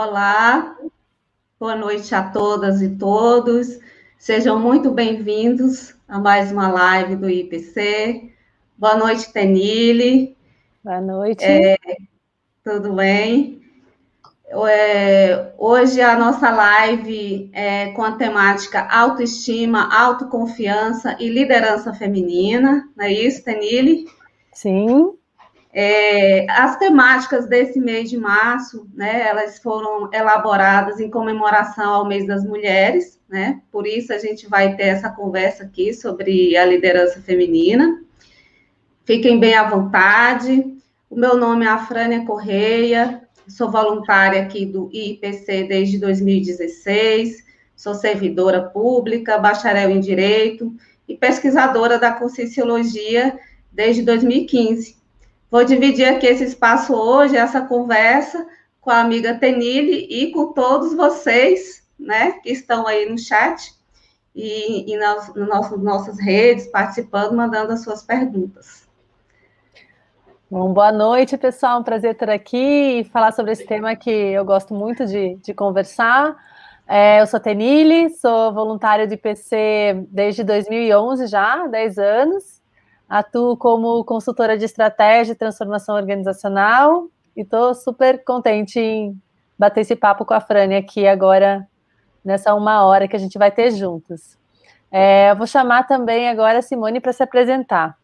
Olá, boa noite a todas e todos. Sejam muito bem-vindos a mais uma live do IPC. Boa noite, Tenille. Boa noite. É, tudo bem? É, hoje a nossa live é com a temática autoestima, autoconfiança e liderança feminina, não é isso, Tenille? Sim. É, as temáticas desse mês de março, né, elas foram elaboradas em comemoração ao mês das mulheres, né, por isso a gente vai ter essa conversa aqui sobre a liderança feminina. Fiquem bem à vontade. O meu nome é Afrânia Correia, sou voluntária aqui do IPC desde 2016, sou servidora pública, bacharel em Direito e pesquisadora da Conscienciologia desde 2015. Vou dividir aqui esse espaço hoje, essa conversa, com a amiga Tenille e com todos vocês, né, que estão aí no chat e, e nas, nas nossas redes, participando, mandando as suas perguntas. Bom, boa noite, pessoal. Um prazer estar aqui e falar sobre esse tema que eu gosto muito de, de conversar. É, eu sou Tenille, sou voluntária de IPC desde 2011 já, 10 anos. Atuo como consultora de estratégia e transformação organizacional e estou super contente em bater esse papo com a Frânia aqui agora, nessa uma hora que a gente vai ter juntos. É, vou chamar também agora a Simone para se apresentar.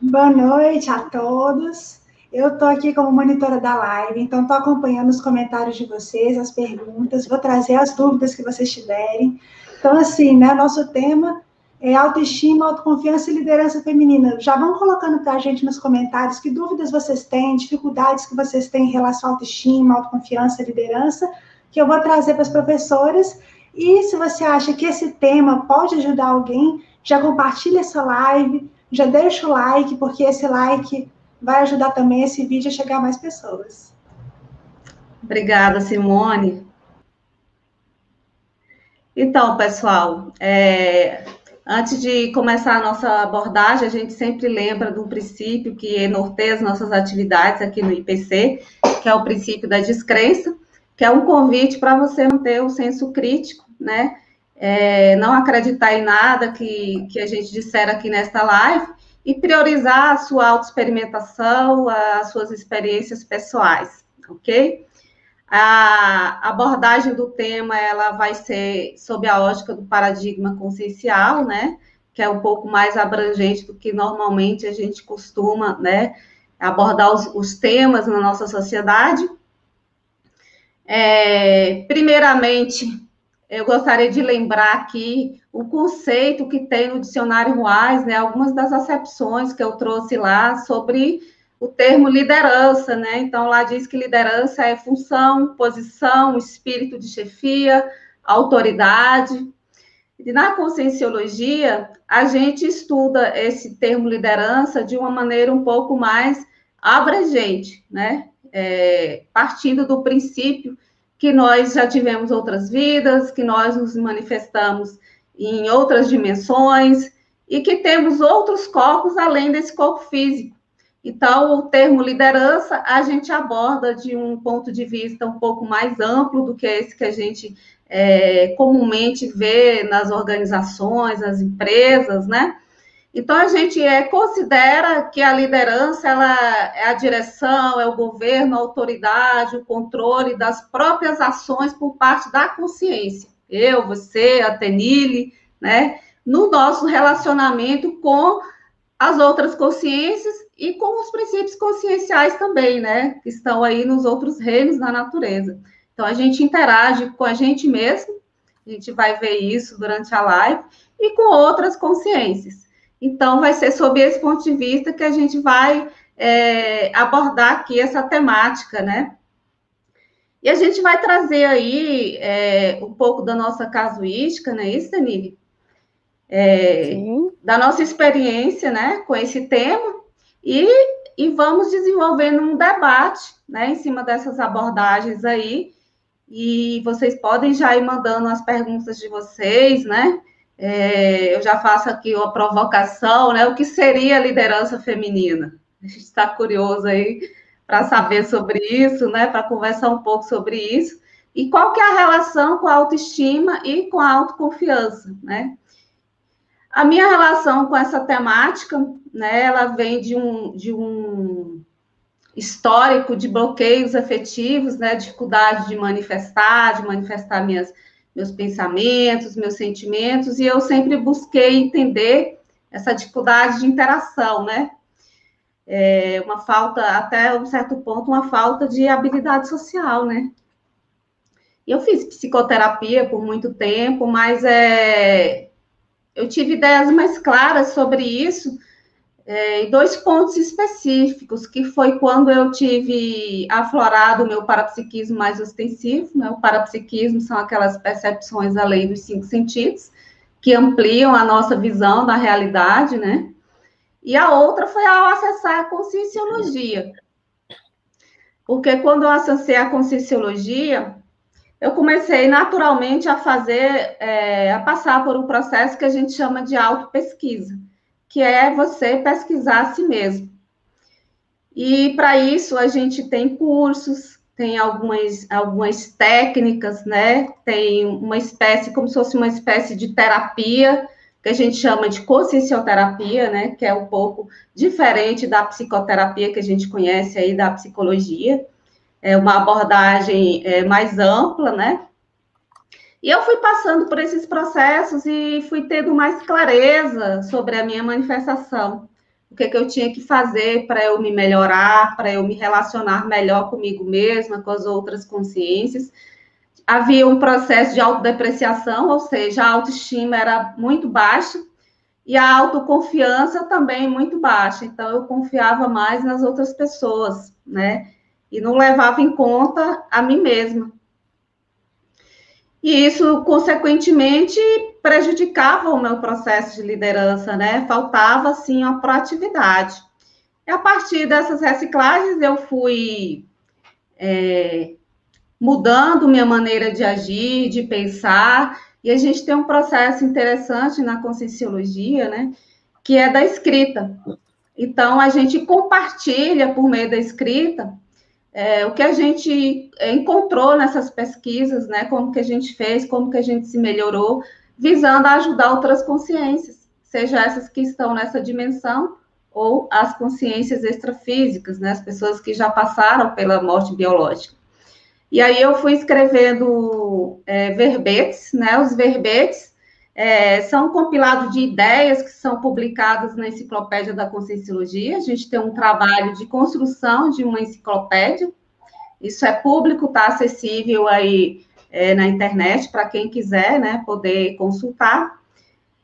Boa noite a todos. Eu estou aqui como monitora da live, então estou acompanhando os comentários de vocês, as perguntas, vou trazer as dúvidas que vocês tiverem. Então, assim, né, nosso tema é, autoestima, autoconfiança e liderança feminina. Já vão colocando para a gente nos comentários que dúvidas vocês têm, dificuldades que vocês têm em relação à autoestima, autoconfiança liderança, que eu vou trazer para as professoras. E se você acha que esse tema pode ajudar alguém, já compartilha essa live, já deixa o like, porque esse like vai ajudar também esse vídeo a chegar a mais pessoas. Obrigada, Simone. Então, pessoal, é, Antes de começar a nossa abordagem, a gente sempre lembra de um princípio que norteia as nossas atividades aqui no IPC, que é o princípio da descrença, que é um convite para você manter o senso crítico, né? É, não acreditar em nada que, que a gente disser aqui nesta live e priorizar a sua autoexperimentação, as suas experiências pessoais, ok? A abordagem do tema ela vai ser sob a ótica do paradigma consciencial, né? Que é um pouco mais abrangente do que normalmente a gente costuma, né? Abordar os, os temas na nossa sociedade. É, primeiramente, eu gostaria de lembrar aqui o conceito que tem no dicionário Wise, né? Algumas das acepções que eu trouxe lá sobre o termo liderança, né? Então, lá diz que liderança é função, posição, espírito de chefia, autoridade. E na conscienciologia, a gente estuda esse termo liderança de uma maneira um pouco mais abrangente, né? É, partindo do princípio que nós já tivemos outras vidas, que nós nos manifestamos em outras dimensões e que temos outros corpos além desse corpo físico. Então, o termo liderança a gente aborda de um ponto de vista um pouco mais amplo do que esse que a gente é, comumente vê nas organizações, nas empresas, né? Então, a gente é, considera que a liderança ela é a direção, é o governo, a autoridade, o controle das próprias ações por parte da consciência. Eu, você, a Tenille, né? No nosso relacionamento com as outras consciências e com os princípios conscienciais também, né, que estão aí nos outros reinos da natureza. Então a gente interage com a gente mesmo, a gente vai ver isso durante a live, e com outras consciências. Então vai ser sob esse ponto de vista que a gente vai é, abordar aqui essa temática, né? E a gente vai trazer aí é, um pouco da nossa casuística, né, isso, Danile? É, da nossa experiência, né, com esse tema, e, e vamos desenvolvendo um debate né, em cima dessas abordagens aí. E vocês podem já ir mandando as perguntas de vocês, né? É, eu já faço aqui uma provocação, né? O que seria liderança feminina? A gente está curioso aí para saber sobre isso, né? Para conversar um pouco sobre isso. E qual que é a relação com a autoestima e com a autoconfiança, né? A minha relação com essa temática, né, ela vem de um, de um histórico de bloqueios afetivos, né, dificuldade de manifestar, de manifestar minhas, meus pensamentos, meus sentimentos, e eu sempre busquei entender essa dificuldade de interação, né? É uma falta, até um certo ponto, uma falta de habilidade social, né? Eu fiz psicoterapia por muito tempo, mas é, eu tive ideias mais claras sobre isso é, em dois pontos específicos, que foi quando eu tive aflorado o meu parapsiquismo mais ostensivo, né? O parapsiquismo são aquelas percepções além dos cinco sentidos, que ampliam a nossa visão da realidade, né? E a outra foi ao acessar a conscienciologia. Porque quando eu acessei a conscienciologia, eu comecei naturalmente a fazer, é, a passar por um processo que a gente chama de auto-pesquisa, que é você pesquisar a si mesmo. E para isso a gente tem cursos, tem algumas, algumas técnicas, né? Tem uma espécie, como se fosse uma espécie de terapia, que a gente chama de consciencioterapia, né? Que é um pouco diferente da psicoterapia que a gente conhece aí da psicologia é uma abordagem é, mais ampla, né? E eu fui passando por esses processos e fui tendo mais clareza sobre a minha manifestação. O que, é que eu tinha que fazer para eu me melhorar, para eu me relacionar melhor comigo mesma, com as outras consciências. Havia um processo de autodepreciação, ou seja, a autoestima era muito baixa e a autoconfiança também muito baixa. Então, eu confiava mais nas outras pessoas, né? E não levava em conta a mim mesma. E isso, consequentemente, prejudicava o meu processo de liderança, né? Faltava, assim, a proatividade. E a partir dessas reciclagens, eu fui é, mudando minha maneira de agir, de pensar, e a gente tem um processo interessante na conscienciologia, né? Que é da escrita. Então, a gente compartilha por meio da escrita é, o que a gente encontrou nessas pesquisas, né, como que a gente fez, como que a gente se melhorou, visando ajudar outras consciências, seja essas que estão nessa dimensão ou as consciências extrafísicas, né, as pessoas que já passaram pela morte biológica. E aí eu fui escrevendo é, verbetes, né, os verbetes é, são um compilado de ideias que são publicadas na Enciclopédia da Conscienciologia. A gente tem um trabalho de construção de uma enciclopédia. Isso é público, está acessível aí é, na internet para quem quiser, né, poder consultar.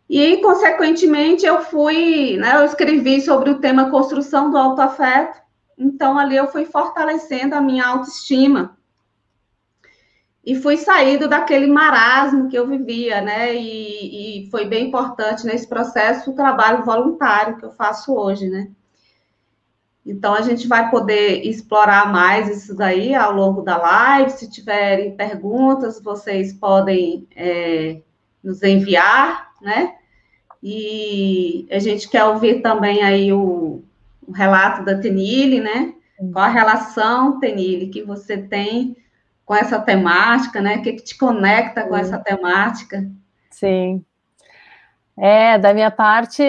E, consequentemente, eu fui, né, eu escrevi sobre o tema construção do autoafeto. Então, ali eu fui fortalecendo a minha autoestima e fui saindo daquele marasmo que eu vivia, né? E, e, foi bem importante nesse processo o trabalho voluntário que eu faço hoje, né? Então a gente vai poder explorar mais isso daí ao longo da live. Se tiverem perguntas, vocês podem é, nos enviar, né? E a gente quer ouvir também aí o, o relato da Tenille, né? Qual a relação, Tenille, que você tem com essa temática, né? O que, que te conecta com essa temática? Sim. É, da minha parte,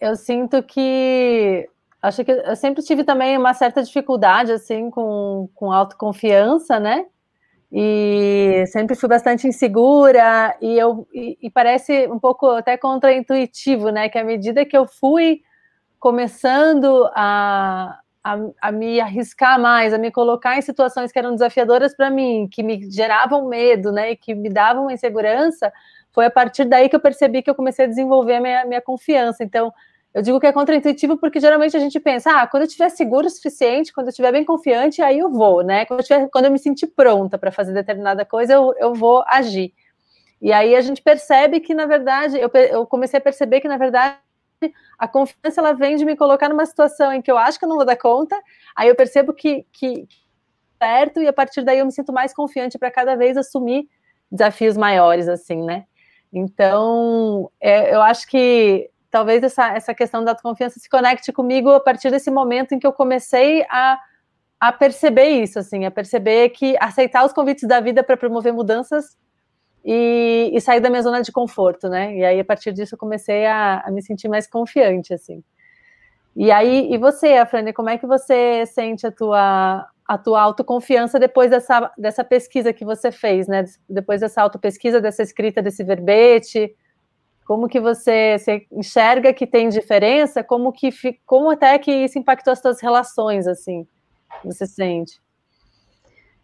eu sinto que acho que eu sempre tive também uma certa dificuldade assim com, com autoconfiança, né? E sempre fui bastante insegura e eu e, e parece um pouco até contraintuitivo, né? Que à medida que eu fui começando a, a, a, me arriscar mais, a me colocar em situações que eram desafiadoras para mim, que me geravam medo, né, e que me davam insegurança, foi a partir daí que eu percebi que eu comecei a desenvolver a minha, minha confiança. Então, eu digo que é contraintuitivo porque geralmente a gente pensa, ah, quando eu estiver seguro o suficiente, quando eu estiver bem confiante, aí eu vou, né? Quando eu, tiver, quando eu me sentir pronta para fazer determinada coisa, eu, eu vou agir. E aí a gente percebe que, na verdade, eu, eu comecei a perceber que, na verdade, a confiança ela vem de me colocar numa situação em que eu acho que eu não vou dar conta, aí eu percebo que, que certo, e a partir daí eu me sinto mais confiante para cada vez assumir desafios maiores, assim, né? Então, é, eu acho que talvez essa, essa questão da confiança se conecte comigo a partir desse momento em que eu comecei a a perceber isso, assim, a perceber que aceitar os convites da vida para promover mudanças e, e, sair da minha zona de conforto, né? E aí, a partir disso, eu comecei a, a me sentir mais confiante, assim. E aí, e você, Afrane, como é que você sente a tua, a tua autoconfiança depois dessa, dessa pesquisa que você fez, né? Depois dessa autopesquisa, dessa escrita desse verbete, como que você, você enxerga que tem diferença? Como que como até que isso impactou as suas relações, assim? Você sente?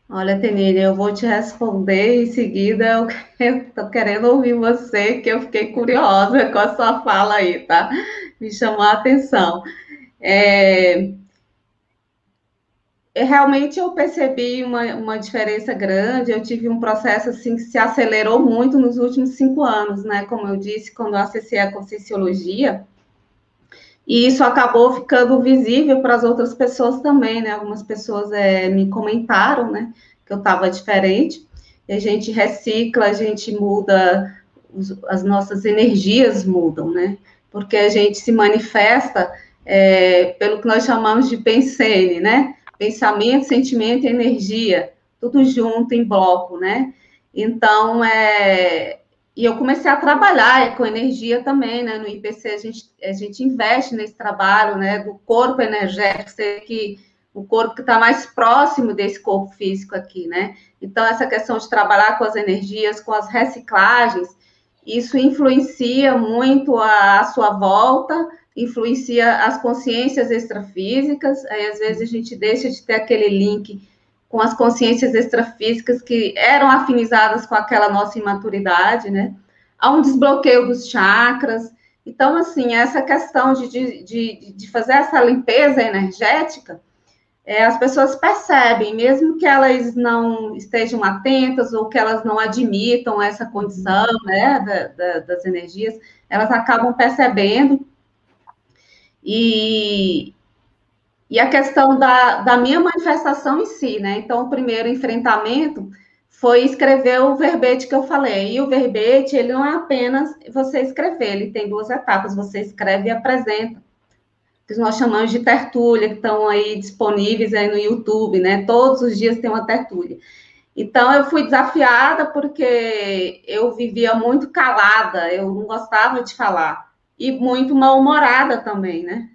Olha, Tenine, eu vou te responder em seguida. Eu estou querendo ouvir você, que eu fiquei curiosa com a sua fala aí, tá? Me chamou a atenção. É, realmente eu percebi uma, uma diferença grande. Eu tive um processo assim que se acelerou muito nos últimos cinco anos, né? Como eu disse, quando eu acessei a Conscienciologia, e isso acabou ficando visível para as outras pessoas também, né? Algumas pessoas é, me comentaram, né? Que eu estava diferente. E a gente recicla, a gente muda, as nossas energias mudam, né? Porque a gente se manifesta é, pelo que nós chamamos de pensene, né? Pensamento, sentimento e energia, tudo junto em bloco, né? Então, é, e eu comecei a trabalhar com energia também, né? No IPC a gente, a gente investe nesse trabalho, né? Do corpo energético, que o corpo que está mais próximo desse corpo físico aqui, né? Então, essa questão de trabalhar com as energias, com as reciclagens, isso influencia muito a, a sua volta, influencia as consciências extrafísicas, aí às vezes a gente deixa de ter aquele link com as consciências extrafísicas que eram afinizadas com aquela nossa imaturidade, né? Há um desbloqueio dos chakras. Então, assim, essa questão de, de, de fazer essa limpeza energética, é, as pessoas percebem, mesmo que elas não estejam atentas ou que elas não admitam essa condição, né, da, da, das energias, elas acabam percebendo. E, e a questão da, da minha manifestação em si, né? Então, o primeiro enfrentamento foi escrever o verbete que eu falei. E o verbete, ele não é apenas você escrever, ele tem duas etapas. Você escreve e apresenta. Que nós chamamos de tertúlia, que estão aí disponíveis aí no YouTube, né? Todos os dias tem uma tertúlia. Então, eu fui desafiada porque eu vivia muito calada, eu não gostava de falar. E muito mal-humorada também, né?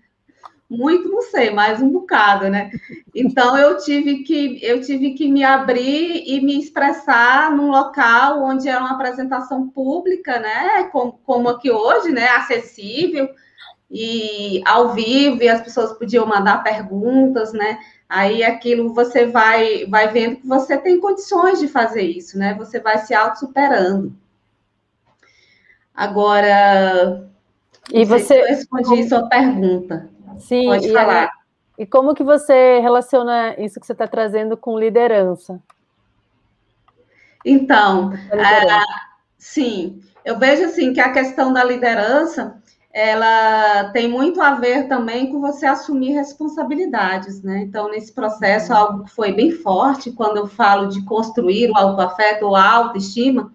Muito não sei, mais um bocado, né? Então eu tive que eu tive que me abrir e me expressar num local onde era uma apresentação pública, né? Como, como aqui hoje, né? Acessível e ao vivo, e as pessoas podiam mandar perguntas, né? Aí aquilo você vai vai vendo que você tem condições de fazer isso, né? Você vai se auto superando. Agora, e você eu respondi sua pergunta. Sim, Pode e falar. e como que você relaciona isso que você está trazendo com liderança? Então, liderança. sim, eu vejo assim que a questão da liderança ela tem muito a ver também com você assumir responsabilidades, né? Então, nesse processo, algo que foi bem forte, quando eu falo de construir o autoafeto ou a autoestima,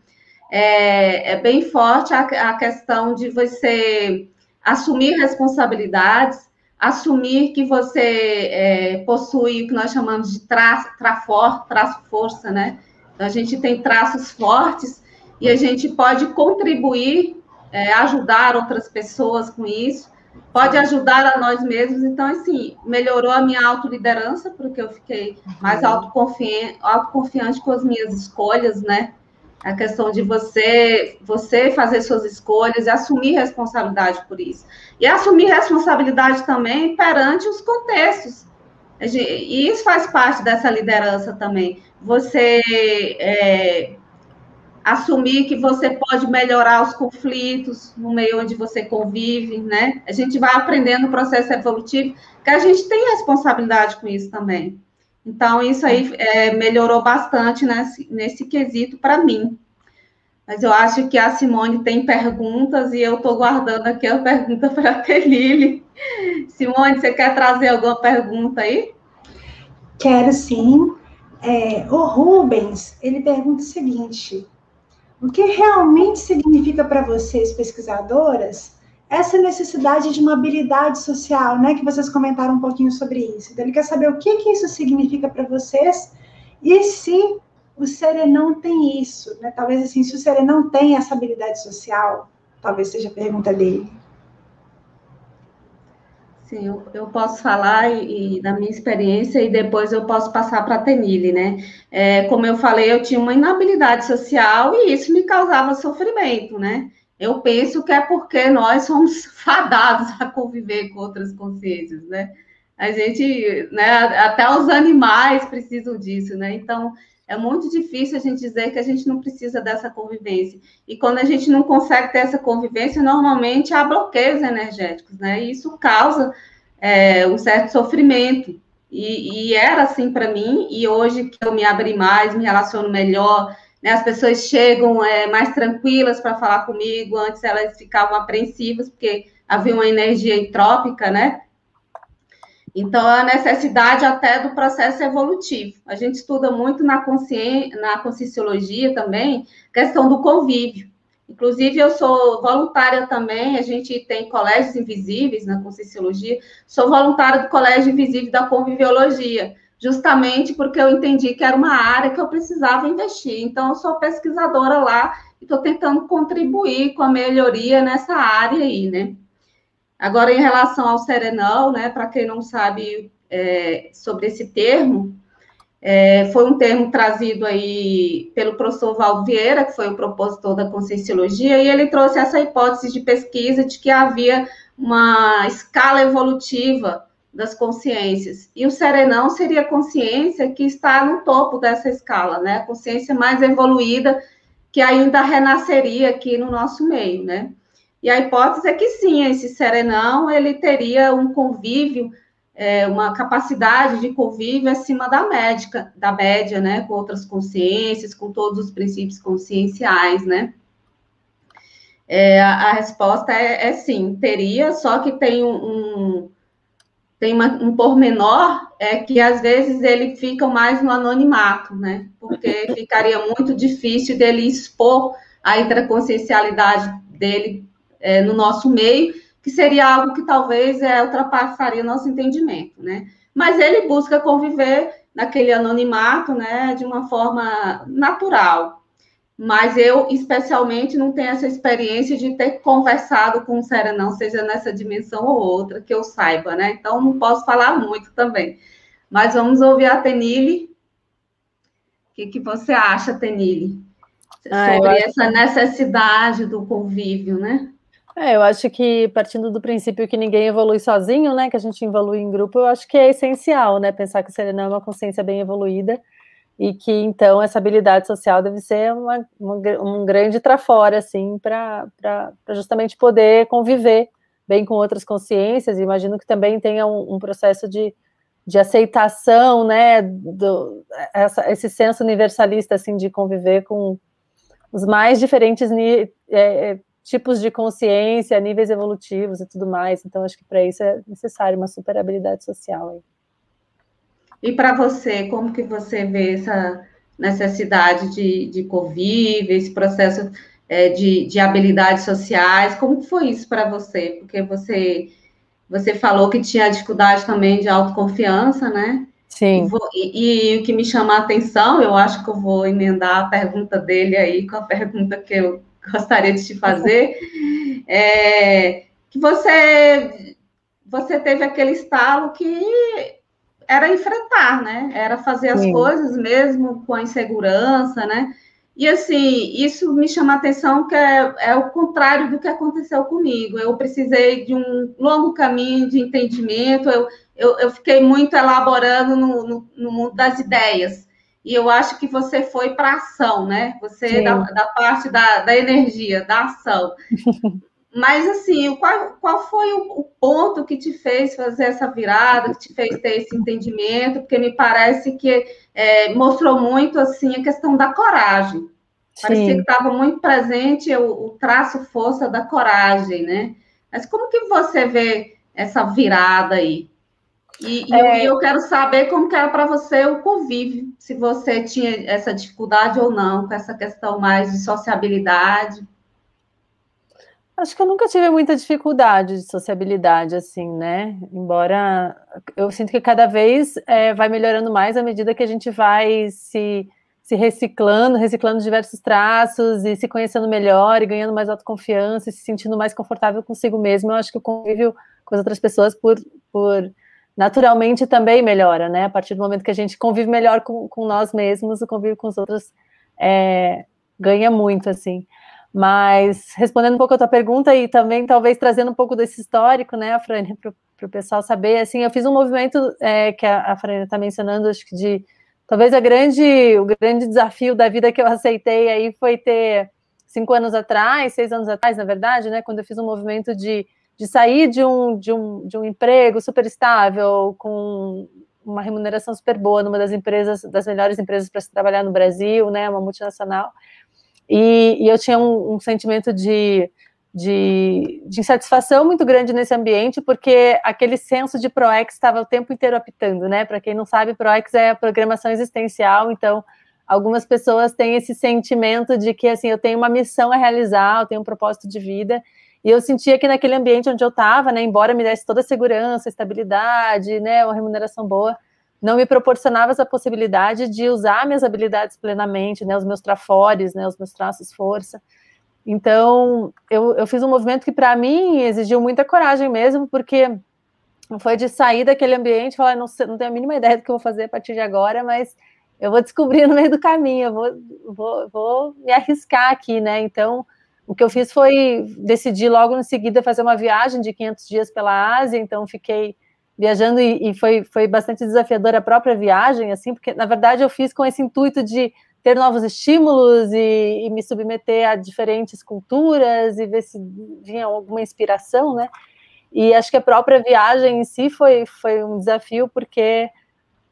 é, é bem forte a, a questão de você assumir responsabilidades, assumir que você é, possui o que nós chamamos de traço, trafor, traço força, né? Então, a gente tem traços fortes e a gente pode contribuir, é, ajudar outras pessoas com isso, pode ajudar a nós mesmos. Então, assim, melhorou a minha autoliderança, porque eu fiquei mais uhum. autoconfiante, autoconfiante com as minhas escolhas, né? A questão de você você fazer suas escolhas e assumir responsabilidade por isso. E assumir responsabilidade também perante os contextos. E isso faz parte dessa liderança também. Você é, assumir que você pode melhorar os conflitos no meio onde você convive, né? A gente vai aprendendo no processo evolutivo que a gente tem responsabilidade com isso também. Então, isso aí é, melhorou bastante nesse, nesse quesito para mim. Mas eu acho que a Simone tem perguntas e eu estou guardando aqui a pergunta para a Telile. Simone, você quer trazer alguma pergunta aí? Quero sim. É, o Rubens, ele pergunta o seguinte: o que realmente significa para vocês, pesquisadoras, essa necessidade de uma habilidade social, né? Que vocês comentaram um pouquinho sobre isso. Então, ele quer saber o que, que isso significa para vocês e se o serenão tem isso, né? Talvez assim, se o serenão tem essa habilidade social, talvez seja a pergunta dele. Sim, eu, eu posso falar e, e, da minha experiência e depois eu posso passar para a Tenille, né? É, como eu falei, eu tinha uma inabilidade social e isso me causava sofrimento, né? Eu penso que é porque nós somos fadados a conviver com outras consciências, né? A gente, né, até os animais precisam disso, né? Então, é muito difícil a gente dizer que a gente não precisa dessa convivência. E quando a gente não consegue ter essa convivência, normalmente há bloqueios energéticos, né? E isso causa é, um certo sofrimento. E, e era assim para mim, e hoje que eu me abri mais, me relaciono melhor, né? As pessoas chegam é, mais tranquilas para falar comigo, antes elas ficavam apreensivas, porque havia uma energia entrópica, né? Então, a necessidade até do processo evolutivo. A gente estuda muito na, consciência, na conscienciologia também, questão do convívio. Inclusive, eu sou voluntária também, a gente tem colégios invisíveis na conscienciologia, sou voluntária do Colégio Invisível da Conviviologia, justamente porque eu entendi que era uma área que eu precisava investir. Então, eu sou pesquisadora lá e estou tentando contribuir com a melhoria nessa área aí, né? Agora, em relação ao serenal, né, para quem não sabe é, sobre esse termo, é, foi um termo trazido aí pelo professor Valdo Vieira, que foi o propositor da Conscienciologia, e ele trouxe essa hipótese de pesquisa de que havia uma escala evolutiva das consciências. E o serenão seria a consciência que está no topo dessa escala, né? A consciência mais evoluída que ainda renasceria aqui no nosso meio, né? E a hipótese é que sim, esse serenão ele teria um convívio, é, uma capacidade de convívio acima da médica, da média, né, com outras consciências, com todos os princípios conscienciais, né? É, a, a, resposta é, é, sim, teria, só que tem um, um tem uma, um pormenor é que às vezes ele fica mais no anonimato, né? Porque ficaria muito difícil dele expor a intraconsciencialidade dele é, no nosso meio, que seria algo que talvez é, ultrapassaria o nosso entendimento, né? Mas ele busca conviver naquele anonimato, né, de uma forma natural. Mas eu, especialmente, não tenho essa experiência de ter conversado com o Serenão, seja nessa dimensão ou outra, que eu saiba, né? Então, não posso falar muito também. Mas vamos ouvir a Tenille. O que, que você acha, Tenille? Ah, sobre essa necessidade do convívio, né? É, eu acho que partindo do princípio que ninguém evolui sozinho, né, que a gente evolui em grupo, eu acho que é essencial, né, pensar que o serenão é uma consciência bem evoluída e que então essa habilidade social deve ser uma, uma um grande trafora, assim, para justamente poder conviver bem com outras consciências. Imagino que também tenha um, um processo de, de aceitação, né, do, essa, esse senso universalista, assim, de conviver com os mais diferentes é, é, tipos de consciência, níveis evolutivos e tudo mais. Então, acho que para isso é necessário uma super habilidade social. Aí. E para você, como que você vê essa necessidade de, de convívio, esse processo é, de, de habilidades sociais? Como foi isso para você? Porque você, você falou que tinha dificuldade também de autoconfiança, né? Sim. E, e, o que me chama a atenção, eu acho que eu vou emendar a pergunta dele aí com a pergunta que eu gostaria de te fazer, é que você, você teve aquele estalo que era enfrentar, né? Era fazer as Sim. coisas mesmo com a insegurança, né? E assim, isso me chama a atenção que é, é, o contrário do que aconteceu comigo. Eu precisei de um longo caminho de entendimento, eu, eu, eu fiquei muito elaborando no, no, no mundo das ideias e eu acho que você foi para a ação, né? Você da, da, parte da, da, energia, da ação. Mas, assim, qual, qual foi o, o, ponto que te fez fazer essa virada, que te fez ter esse entendimento? Porque me parece que é, mostrou muito, assim, a questão da coragem. Parecia Sim. que estava muito presente o, o traço força da coragem, né? Mas como que você vê essa virada aí? E, é... eu, eu, quero saber como que era para você o convívio, se você tinha essa dificuldade ou não com essa questão mais de sociabilidade. Acho que eu nunca tive muita dificuldade de sociabilidade, assim, né? Embora eu sinto que cada vez é, vai melhorando mais à medida que a gente vai se, se reciclando, reciclando diversos traços e se conhecendo melhor e ganhando mais autoconfiança e se sentindo mais confortável consigo mesmo. Eu acho que o convívio com as outras pessoas, por, por naturalmente, também melhora, né? A partir do momento que a gente convive melhor com, com nós mesmos, o convívio com os outros é, ganha muito, assim. Mas respondendo um pouco a tua pergunta e também talvez trazendo um pouco desse histórico, né, Fran, para o pessoal saber, assim, eu fiz um movimento é, que a, a está mencionando, acho que de talvez a grande, o grande desafio da vida que eu aceitei aí foi ter cinco anos atrás, seis anos atrás, na verdade, né, quando eu fiz um movimento de, de sair de um, de, um, de um emprego super estável, com uma remuneração super boa numa das empresas, das melhores empresas para se trabalhar no Brasil, né, uma multinacional, e, e eu tinha um, um sentimento de, de, de, insatisfação muito grande nesse ambiente, porque aquele senso de ProEx estava o tempo inteiro apitando, né? Para quem não sabe, ProEx é a programação existencial, então algumas pessoas têm esse sentimento de que assim, eu tenho uma missão a realizar, eu tenho um propósito de vida, e eu sentia que naquele ambiente onde eu estava, né, embora me desse toda a segurança, estabilidade, né, uma remuneração boa, não me proporcionava essa possibilidade de usar minhas habilidades plenamente, né, os meus trafores, né, os meus traços força. Então, eu, eu fiz um movimento que para mim exigiu muita coragem mesmo, porque foi de sair daquele ambiente e falar, não, não tenho a mínima ideia do que eu vou fazer a partir de agora, mas eu vou descobrir no meio do caminho, eu vou, vou, vou me arriscar aqui, né? Então, o que eu fiz foi decidir logo em seguida fazer uma viagem de 500 dias pela Ásia, então fiquei viajando e, e, foi, foi bastante desafiadora a própria viagem, assim, porque na verdade eu fiz com esse intuito de ter novos estímulos e, e, me submeter a diferentes culturas e ver se vinha alguma inspiração, né? E acho que a própria viagem em si foi, foi um desafio, porque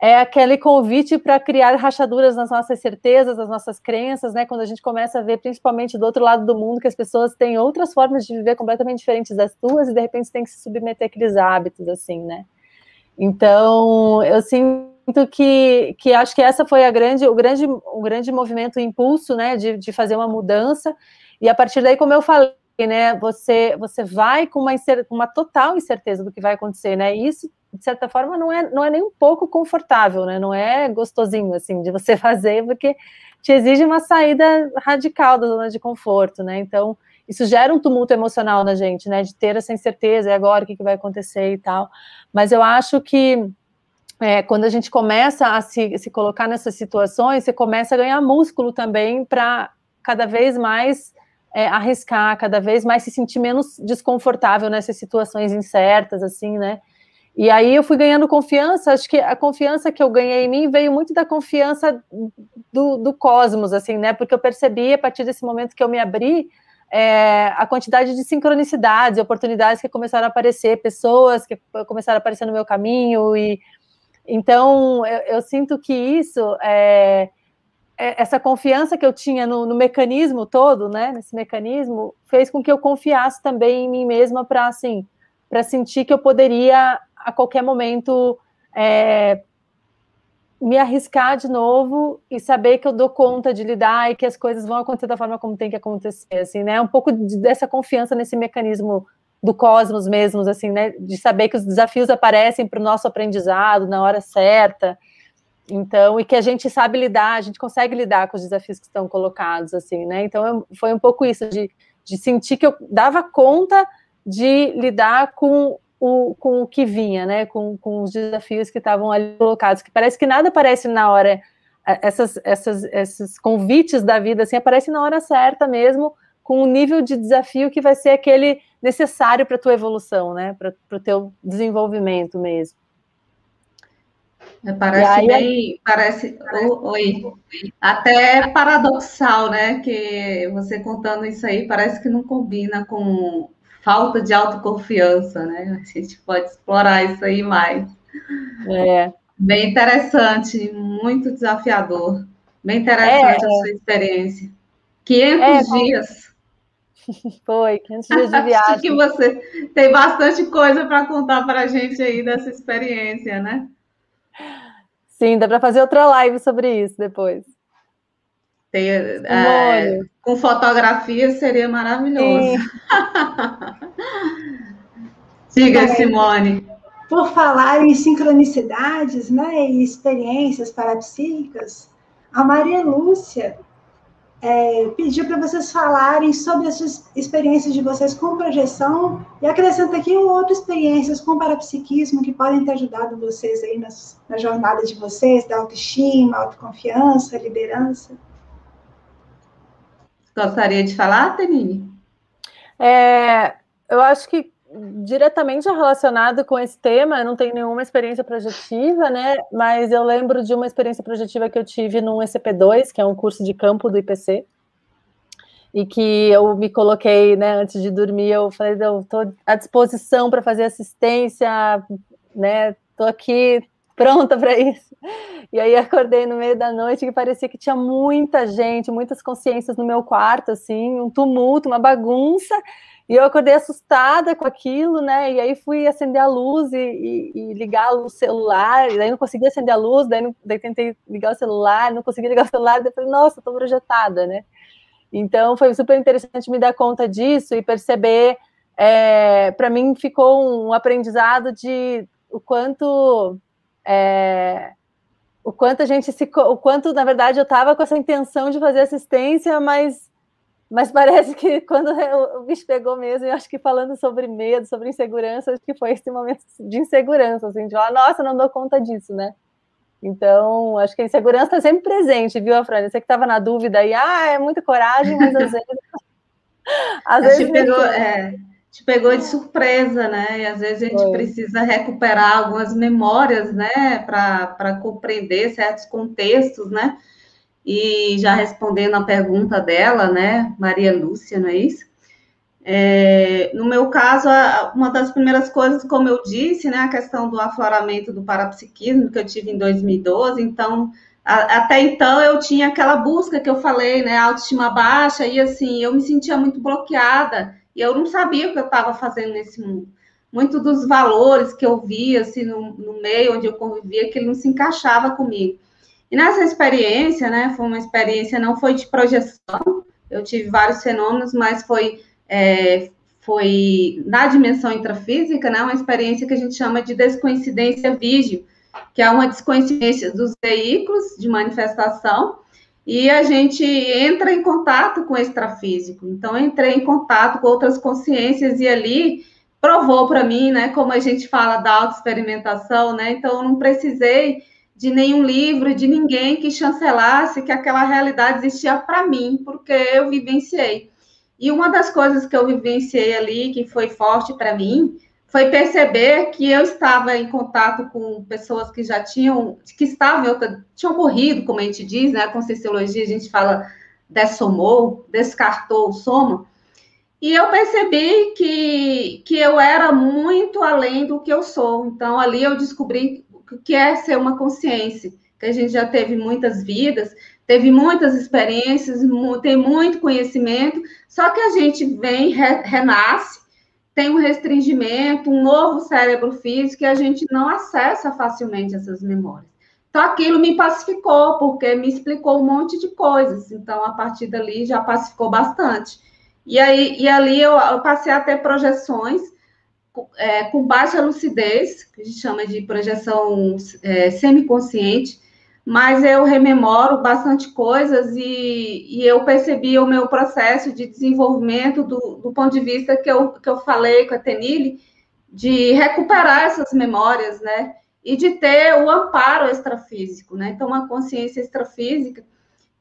é aquele convite para criar rachaduras nas nossas certezas, nas nossas crenças, né? Quando a gente começa a ver, principalmente do outro lado do mundo, que as pessoas têm outras formas de viver completamente diferentes das tuas e de repente tem que se submeter àqueles hábitos, assim, né? Então, eu sinto que, que acho que essa foi a grande, o grande, o grande movimento, o impulso, né, de, de fazer uma mudança. E a partir daí, como eu falei, né, você, você vai com uma, uma total incerteza do que vai acontecer, né? Isso de certa forma, não é, não é nem um pouco confortável, né? Não é gostosinho, assim, de você fazer, porque te exige uma saída radical da zona de conforto, né? Então, isso gera um tumulto emocional na gente, né? De ter essa incerteza, e agora o que, que vai acontecer e tal. Mas eu acho que é, quando a gente começa a se, se colocar nessas situações, você começa a ganhar músculo também para cada vez mais é, arriscar, cada vez mais se sentir menos desconfortável nessas situações incertas, assim, né? E aí eu fui ganhando confiança, acho que a confiança que eu ganhei em mim veio muito da confiança do, do cosmos, assim, né? Porque eu percebi a partir desse momento que eu me abri é, a quantidade de sincronicidades, oportunidades que começaram a aparecer, pessoas que começaram a aparecer no meu caminho, e então eu, eu sinto que isso é, é, essa confiança que eu tinha no, no, mecanismo todo, né? Nesse mecanismo, fez com que eu confiasse também em mim mesma para assim, para sentir que eu poderia a qualquer momento é, me arriscar de novo e saber que eu dou conta de lidar e que as coisas vão acontecer da forma como tem que acontecer, assim, né? Um pouco de, dessa confiança nesse mecanismo do cosmos mesmo, assim, né? De saber que os desafios aparecem para o nosso aprendizado na hora certa. Então, e que a gente sabe lidar, a gente consegue lidar com os desafios que estão colocados, assim, né? Então, eu, foi um pouco isso, de, de sentir que eu dava conta de lidar com o, com o que vinha, né? Com, com os desafios que estavam ali colocados, que parece que nada aparece na hora, é, essas, essas, esses convites da vida assim, aparecem na hora certa mesmo, com o nível de desafio que vai ser aquele necessário para a tua evolução, né? Para o teu desenvolvimento mesmo. É, parece aí, bem, parece, oi, até paradoxal, né? Que você contando isso aí parece que não combina com falta de autoconfiança, né? A gente pode explorar isso aí mais. É. Bem interessante, muito desafiador. Bem interessante é, a sua experiência. 500 é, dias. Foi, 500 dias de viagem. Acho que você tem bastante coisa para contar para a gente aí dessa experiência, né? Sim, dá para fazer outra live sobre isso depois. Ter, é, com fotografia seria maravilhoso. Diga, Simone. Por falar em sincronicidades né, e experiências parapsíquicas, a Maria Lúcia é, pediu para vocês falarem sobre as experiências de vocês com projeção e acrescenta aqui outras experiências com parapsiquismo que podem ter ajudado vocês aí nas, na jornada de vocês, da autoestima, autoconfiança, liderança. Gostaria de falar, Tenine? É, eu acho que diretamente relacionado com esse tema, eu não tenho nenhuma experiência projetiva, né? Mas eu lembro de uma experiência projetiva que eu tive no ECP2, que é um curso de campo do IPC, e que eu me coloquei, né, antes de dormir, eu falei, eu estou à disposição para fazer assistência, né? Estou aqui pronta para isso. E aí acordei no meio da noite que parecia que tinha muita gente, muitas consciências no meu quarto, assim, um tumulto, uma bagunça. E eu acordei assustada com aquilo, né? E aí fui acender a luz e, e, e ligar o celular, e daí não consegui acender a luz, daí, não, daí tentei ligar o celular, não consegui ligar o celular, daí falei, nossa, estou projetada, né? Então foi super interessante me dar conta disso e perceber. É, para mim ficou um aprendizado de o quanto é, o quanto a gente se o quanto na verdade eu estava com essa intenção de fazer assistência, mas mas parece que quando o bicho pegou mesmo, eu acho que falando sobre medo, sobre insegurança, acho que foi esse momento de insegurança, assim, de falar, nossa, não dou conta disso, né? Então, acho que a insegurança está sempre presente, viu, Afrânia? Você que estava na dúvida aí, ah, é muita coragem, mas às vezes. às vezes pegou, é, te pegou de surpresa, né? E às vezes a gente foi. precisa recuperar algumas memórias, né, para compreender certos contextos, né? E já respondendo a pergunta dela, né, Maria Lúcia, não é isso? É, no meu caso, uma das primeiras coisas, como eu disse, né, a questão do afloramento do parapsiquismo que eu tive em 2012, então, a, até então eu tinha aquela busca que eu falei, né, autoestima baixa, e assim, eu me sentia muito bloqueada, e eu não sabia o que eu estava fazendo nesse mundo. Muito dos valores que eu via, assim, no, no meio onde eu convivia, que ele não se encaixava comigo. E nessa experiência, né, foi uma experiência, não foi de projeção, eu tive vários fenômenos, mas foi, é, foi na dimensão intrafísica, né, uma experiência que a gente chama de descoincidência vígio, que é uma descoincidência dos veículos de manifestação, e a gente entra em contato com o extrafísico. Então, entrei em contato com outras consciências e ali provou para mim, né, como a gente fala da autoexperimentação, né, então eu não precisei de nenhum livro, de ninguém que chancelasse que aquela realidade existia para mim, porque eu vivenciei. E uma das coisas que eu vivenciei ali, que foi forte para mim, foi perceber que eu estava em contato com pessoas que já tinham, que estavam, tinham morrido, como a gente diz, né? Com sociologia a gente fala dessomou, descartou o soma. E eu percebi que, que eu era muito além do que eu sou. Então, ali eu descobri o que é ser uma consciência, que a gente já teve muitas vidas, teve muitas experiências, tem muito conhecimento, só que a gente vem, re, renasce, tem um restringimento, um novo cérebro físico, e a gente não acessa facilmente essas memórias. Então, aquilo me pacificou, porque me explicou um monte de coisas. Então, a partir dali, já pacificou bastante. E, aí, e ali eu, eu passei a ter projeções é, com baixa lucidez, que a gente chama de projeção é, semiconsciente, mas eu rememoro bastante coisas e, e, eu percebi o meu processo de desenvolvimento do, do, ponto de vista que eu, que eu falei com a Tenille, de recuperar essas memórias, né? E de ter o amparo extrafísico, né? Então, uma consciência extrafísica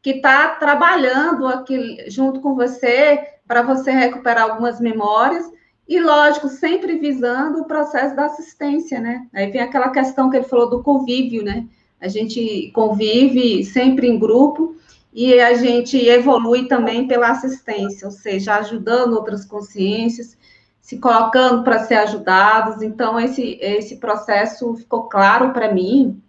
que está trabalhando aqui junto com você para você recuperar algumas memórias e, lógico, sempre visando o processo da assistência, né? Aí vem aquela questão que ele falou do convívio, né? A gente convive sempre em grupo e a gente evolui também pela assistência, ou seja, ajudando outras consciências, se colocando para ser ajudados. Então, esse, esse processo ficou claro para mim.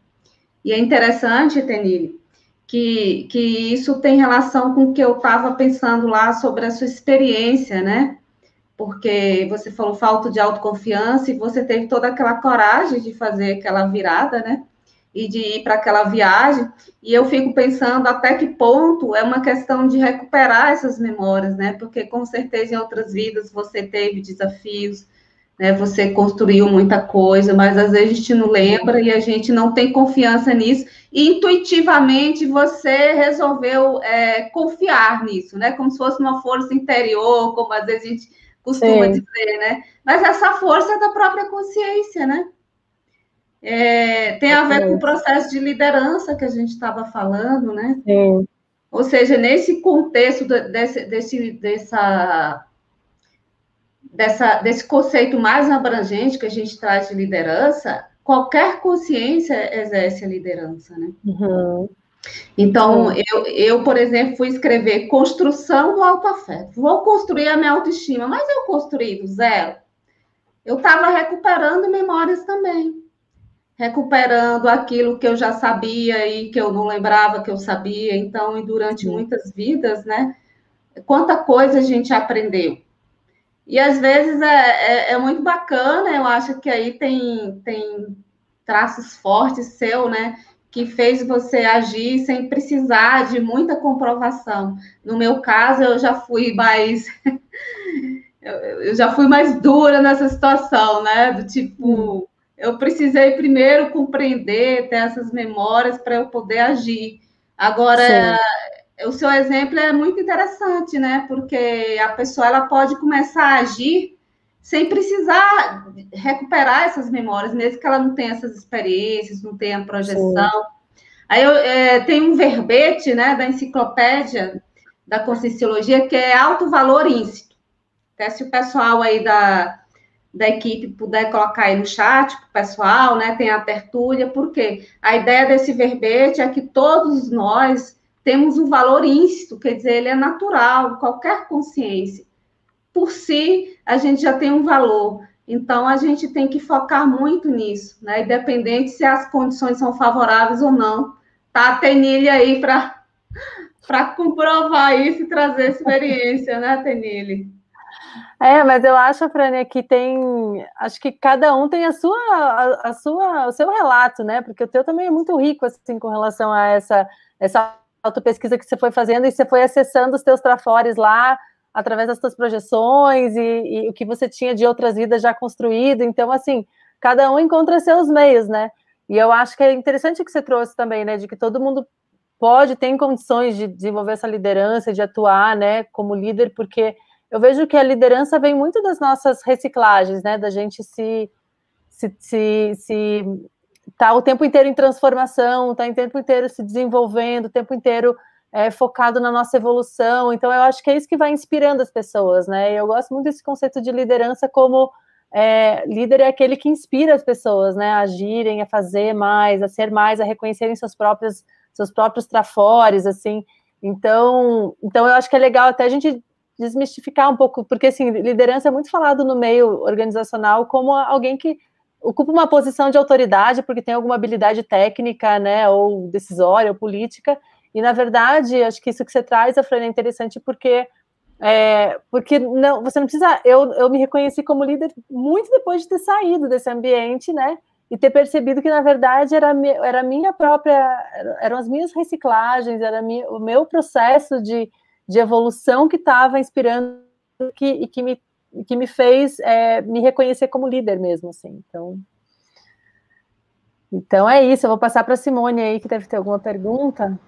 E é interessante, Tenille, que, que isso tem relação com o que eu estava pensando lá sobre a sua experiência, né? porque você falou falta de autoconfiança e você teve toda aquela coragem de fazer aquela virada, né? E de ir para aquela viagem, e eu fico pensando até que ponto é uma questão de recuperar essas memórias, né? Porque com certeza em outras vidas você teve desafios, né? Você construiu muita coisa, mas às vezes a gente não lembra e a gente não tem confiança nisso. E intuitivamente você resolveu é, confiar nisso, né? Como se fosse uma força interior, como às vezes a gente costuma Sim. dizer, né? Mas essa força é da própria consciência, né? É, tem a ver com o processo de liderança que a gente estava falando, né? Sim. Ou seja, nesse contexto desse, desse, dessa dessa, desse conceito mais abrangente que a gente traz de liderança, qualquer consciência exerce a liderança, né? Uhum. Então, eu, eu, por exemplo, fui escrever construção do autoafeto. Vou construir a minha autoestima, mas eu construí do zero. Eu estava recuperando memórias também. Recuperando aquilo que eu já sabia e que eu não lembrava que eu sabia. Então, e durante muitas vidas, né? Quanta coisa a gente aprendeu. E às vezes é, é, é, muito bacana, eu acho que aí tem, tem traços fortes seu, né? Que fez você agir sem precisar de muita comprovação. No meu caso, eu já fui mais. eu já fui mais dura nessa situação, né? Do tipo, eu precisei primeiro compreender, ter essas memórias para eu poder agir. Agora, Sim o seu exemplo é muito interessante, né? Porque a pessoa ela pode começar a agir sem precisar recuperar essas memórias, mesmo que ela não tenha essas experiências, não tenha projeção. Sim. Aí eu, é, tem um verbete, né, da enciclopédia da Conscienciologia que é alto valor íncito. Até se o pessoal aí da, da equipe puder colocar aí no chat o pessoal, né, tem a tertúlia, porque a ideia desse verbete é que todos nós temos um valor íncito, quer dizer, ele é natural, qualquer consciência. Por si, a gente já tem um valor. Então, a gente tem que focar muito nisso, né? Independente se as condições são favoráveis ou não. Tá a Tenilha aí para comprovar isso e trazer experiência, né, Tenilha? É, mas eu acho, Frânia, que tem. Acho que cada um tem a sua, a, a, sua, o seu relato, né? Porque o teu também é muito rico, assim, com relação a essa, essa autopesquisa que você foi fazendo e você foi acessando os teus trafores lá através das suas projeções e, e, o que você tinha de outras vidas já construído. Então, assim, cada um encontra seus meios, né? E eu acho que é interessante que você trouxe também, né? De que todo mundo pode, tem condições de desenvolver essa liderança, de atuar, né, como líder, porque eu vejo que a liderança vem muito das nossas reciclagens, né? Da gente se, se, se, se está o tempo inteiro em transformação, está o tempo inteiro se desenvolvendo, o tempo inteiro é, focado na nossa evolução. Então, eu acho que é isso que vai inspirando as pessoas, né? Eu gosto muito desse conceito de liderança como é, líder é aquele que inspira as pessoas, né? A agirem, a fazer mais, a ser mais, a reconhecerem seus próprios, seus próprios trafores, assim. Então, então, eu acho que é legal até a gente desmistificar um pouco, porque assim, liderança é muito falado no meio organizacional como alguém que ocupa uma posição de autoridade porque tem alguma habilidade técnica, né, ou decisória, ou política, e na verdade, acho que isso que você traz, a Fran, é interessante porque é, porque não, você não precisa. Eu, eu me reconheci como líder muito depois de ter saído desse ambiente, né? E ter percebido que, na verdade, era, era minha própria. eram as minhas reciclagens, era minha, o meu processo de, de evolução que estava inspirando que, e que me que me fez é, me reconhecer como líder mesmo, assim. Então, então é isso. Eu vou passar para a Simone aí, que deve ter alguma pergunta.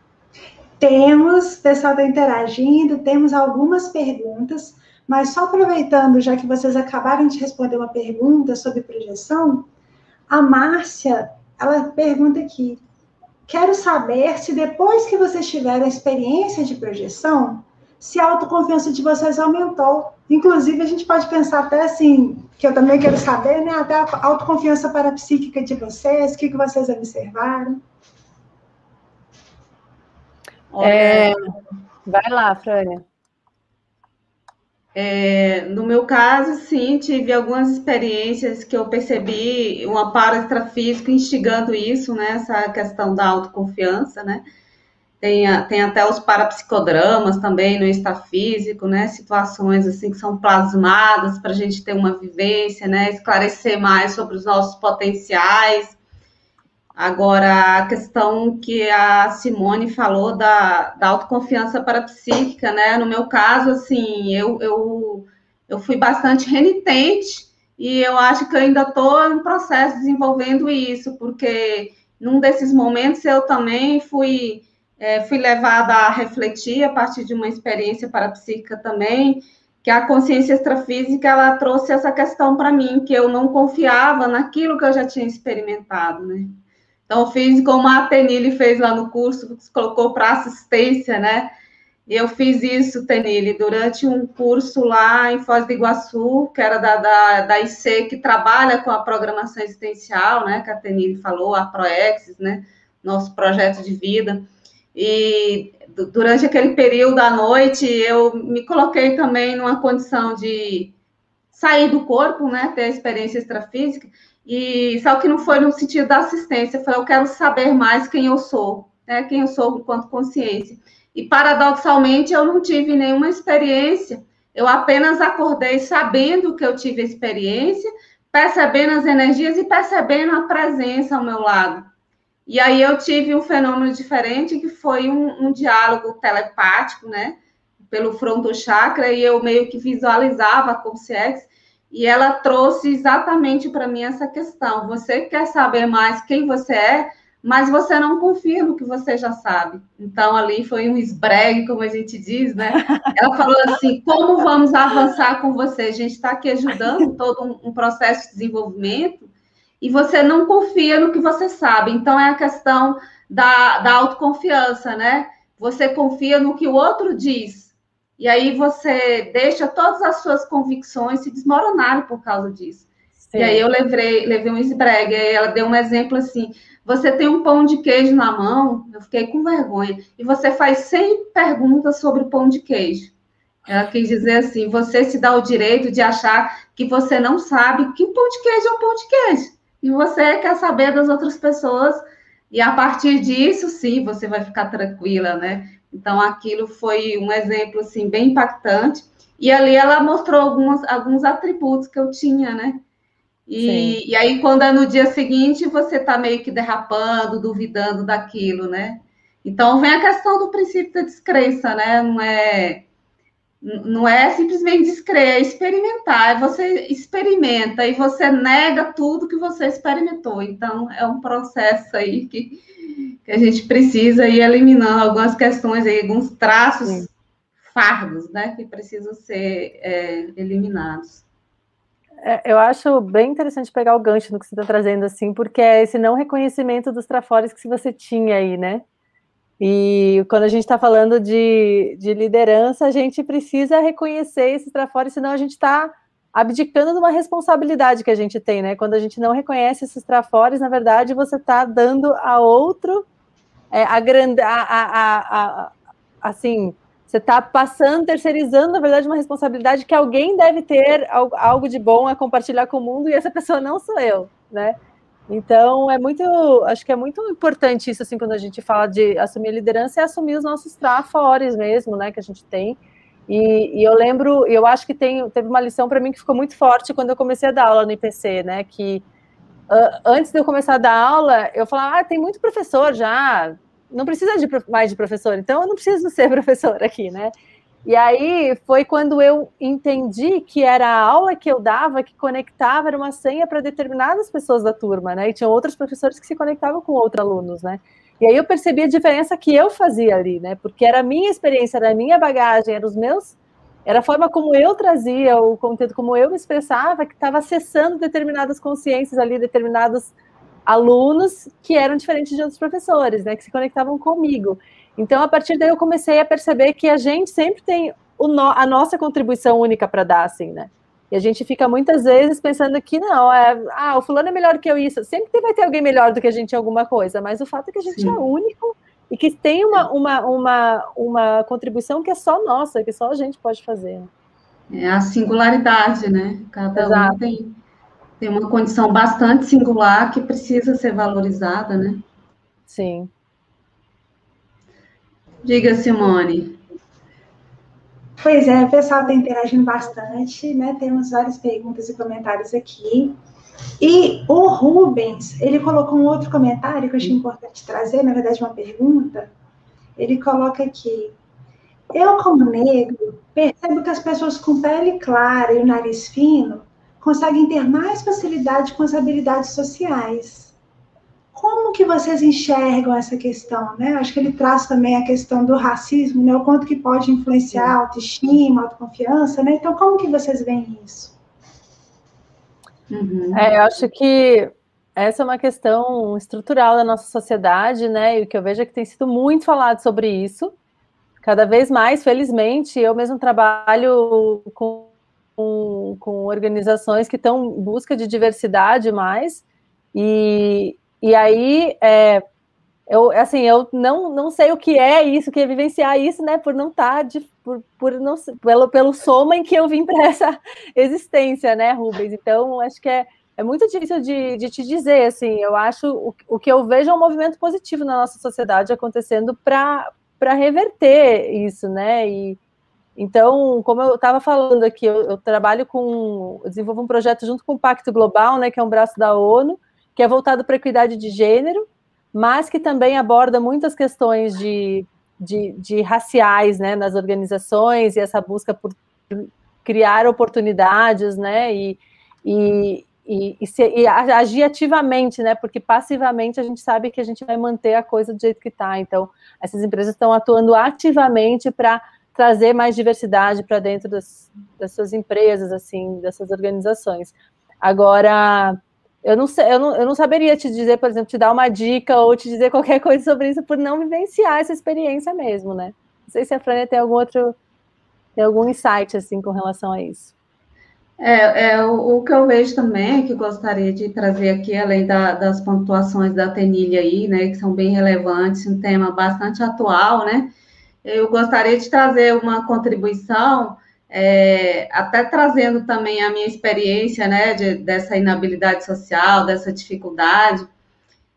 Temos, o pessoal está interagindo, temos algumas perguntas, mas só aproveitando, já que vocês acabaram de responder uma pergunta sobre projeção, a Márcia, ela pergunta aqui, quero saber se depois que vocês tiveram a experiência de projeção, se a autoconfiança de vocês aumentou. Inclusive, a gente pode pensar até assim, que eu também quero saber, né? Até a autoconfiança parapsíquica de vocês, o que, que vocês observaram. É, vai lá, Frânia. É, no meu caso, sim, tive algumas experiências que eu percebi um amparo extrafísico instigando isso, né? Essa questão da autoconfiança, né? Tem, tem até os parapsicodramas também no extrafísico, né? Situações assim que são plasmadas para a gente ter uma vivência, né? Esclarecer mais sobre os nossos potenciais. Agora, a questão que a Simone falou da, da autoconfiança parapsíquica, né? No meu caso, assim, eu, eu, eu fui bastante renitente e eu acho que eu ainda estou em processo desenvolvendo isso, porque num desses momentos eu também fui, é, fui levada a refletir a partir de uma experiência parapsíquica também, que a consciência extrafísica ela trouxe essa questão para mim, que eu não confiava naquilo que eu já tinha experimentado, né? Então, fiz como a Tenille fez lá no curso, colocou para assistência, né? E eu fiz isso, Tenille, durante um curso lá em Foz do Iguaçu, que era da, da, da IC, que trabalha com a programação existencial, né? Que a Tenille falou, a ProEx, né? Nosso projeto de vida. E durante aquele período à noite, eu me coloquei também numa condição de sair do corpo, né? Ter experiência extrafísica. E só que não foi no sentido da assistência, foi eu quero saber mais quem eu sou, né? Quem eu sou enquanto consciência. E paradoxalmente eu não tive nenhuma experiência. Eu apenas acordei sabendo que eu tive experiência, percebendo as energias e percebendo a presença ao meu lado. E aí eu tive um fenômeno diferente que foi um, um diálogo telepático, né? Pelo fronto chakra, e eu meio que visualizava a consciência e ela trouxe exatamente para mim essa questão. Você quer saber mais quem você é, mas você não confia no que você já sabe. Então, ali foi um esbregue, como a gente diz, né? Ela falou assim: como vamos avançar com você? A gente está aqui ajudando todo um, um, processo de desenvolvimento e você não confia no que você sabe. Então, é a questão da, da autoconfiança, né? Você confia no que o outro diz, e aí você deixa todas as suas convicções se desmoronarem por causa disso. Sim. E aí eu levei, levei um esbregue, ela deu um exemplo assim, você tem um pão de queijo na mão, eu fiquei com vergonha, e você faz 100 perguntas sobre o pão de queijo. Ela quis dizer assim, você se dá o direito de achar que você não sabe que o pão de queijo é um pão de queijo. E você quer saber das outras pessoas, e a partir disso, sim, você vai ficar tranquila, né? Então, aquilo foi um exemplo, assim, bem impactante. E ali ela mostrou alguns, alguns atributos que eu tinha, né? E, e aí, quando é no dia seguinte, você está meio que derrapando, duvidando daquilo, né? Então, vem a questão do princípio da descrença, né? Não é, não é simplesmente descrer, é experimentar. Você experimenta e você nega tudo que você experimentou. Então, é um processo aí que que a gente precisa ir eliminando algumas questões aí, alguns traços Sim. fardos, né, que precisam ser é, eliminados. É, eu acho bem interessante pegar o gancho no que você está trazendo, assim, porque é esse não reconhecimento dos trafores que você tinha aí, né? E quando a gente está falando de, de liderança, a gente precisa reconhecer esses trafores, senão a gente está abdicando de uma responsabilidade que a gente tem, né? Quando a gente não reconhece esses trafores, na verdade, você está dando a outro é, a, grande, a, a, a, assim, você está passando, terceirizando, na verdade, uma responsabilidade que alguém deve ter algo de bom a compartilhar com o mundo e essa pessoa não sou eu, né? Então, é muito, acho que é muito importante isso, assim, quando a gente fala de assumir liderança, é assumir os nossos trafores mesmo, né, que a gente tem, e, e, eu lembro, eu acho que tem, teve uma lição para mim que ficou muito forte quando eu comecei a dar aula no IPC, né? Que uh, antes de eu começar a dar aula, eu falava, ah, tem muito professor já, não precisa de mais de professor, então eu não preciso ser professor aqui, né? E aí foi quando eu entendi que era a aula que eu dava que conectava, era uma senha para determinadas pessoas da turma, né? E tinham outros professores que se conectavam com outros alunos, né? E aí eu percebi a diferença que eu fazia ali, né? Porque era a minha experiência, era a minha bagagem, era os meus, era a forma como eu trazia o conteúdo, como eu me expressava, que estava acessando determinadas consciências ali, determinados alunos que eram diferentes de outros professores, né? Que se conectavam comigo. Então, a partir daí, eu comecei a perceber que a gente sempre tem no, a nossa contribuição única para dar, assim, né? E a gente fica muitas vezes pensando que não, é, ah, o fulano é melhor que eu isso. Sempre vai ter alguém melhor do que a gente em alguma coisa, mas o fato é que a gente Sim. é único e que tem uma, uma, uma, uma contribuição que é só nossa, que só a gente pode fazer. É a singularidade, né? Cada Exato. um tem, tem uma condição bastante singular que precisa ser valorizada, né? Sim. Diga, Simone. Pois é, o pessoal está interagindo bastante, né? Temos várias perguntas e comentários aqui. E o Rubens, ele colocou um outro comentário que eu achei importante trazer, na verdade, uma pergunta. Ele coloca aqui: Eu, como negro, percebo que as pessoas com pele clara e o nariz fino conseguem ter mais facilidade com as habilidades sociais. Como que vocês enxergam essa questão, né? Acho que ele traz também a questão do racismo, né? O quanto que pode influenciar a autoestima, a autoconfiança, né? Então, como que vocês veem isso? Uhum. É, eu acho que essa é uma questão estrutural da nossa sociedade, né? E o que eu vejo é que tem sido muito falado sobre isso. Cada vez mais, felizmente, eu mesmo trabalho com, com, com organizações que estão em busca de diversidade mais. E, e aí, é, eu, assim, eu não, não sei o que é isso, que é vivenciar isso, né? Por não estar, tá por, por não, pelo, pelo soma em que eu vim para essa existência, né, Rubens? Então, acho que é, é muito difícil de, de te dizer, assim, eu acho, o, o que eu vejo é um movimento positivo na nossa sociedade acontecendo para reverter isso, né? E, então, como eu estava falando aqui, eu, eu, trabalho com, eu desenvolvo um projeto junto com o Pacto Global, né, que é um braço da ONU, que é voltado para a equidade de gênero, mas que também aborda muitas questões de, de, de raciais né, nas organizações e essa busca por criar oportunidades, né, e, e, e, e, se, e, agir ativamente, né? Porque passivamente a gente sabe que a gente vai manter a coisa do jeito que está. Então, essas empresas estão atuando ativamente para trazer mais diversidade para dentro das, das suas empresas, assim, dessas organizações. Agora, eu não, eu, não, eu não saberia te dizer, por exemplo, te dar uma dica ou te dizer qualquer coisa sobre isso por não vivenciar essa experiência mesmo, né? Não sei se a Frânia tem algum outro, tem algum insight, assim, com relação a isso. É, é o, o, que eu vejo também, que gostaria de trazer aqui, além da, das pontuações da Tenilha aí, né, que são bem relevantes, um tema bastante atual, né, eu gostaria de trazer uma contribuição é, até trazendo também a minha experiência, né, de, dessa inabilidade social, dessa dificuldade,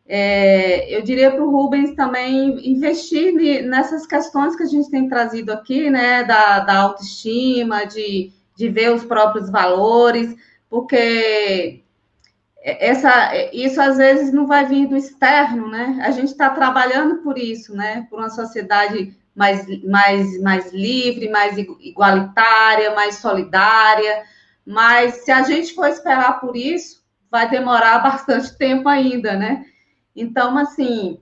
é, eu diria para o Rubens também investir nessas questões que a gente tem trazido aqui, né, da, da autoestima, de, de ver os próprios valores, porque essa, isso às vezes não vai vir do externo, né? A gente está trabalhando por isso, né? Por uma sociedade mais, mais, mais livre, mais igualitária, mais solidária. Mas se a gente for esperar por isso, vai demorar bastante tempo ainda, né? Então, assim,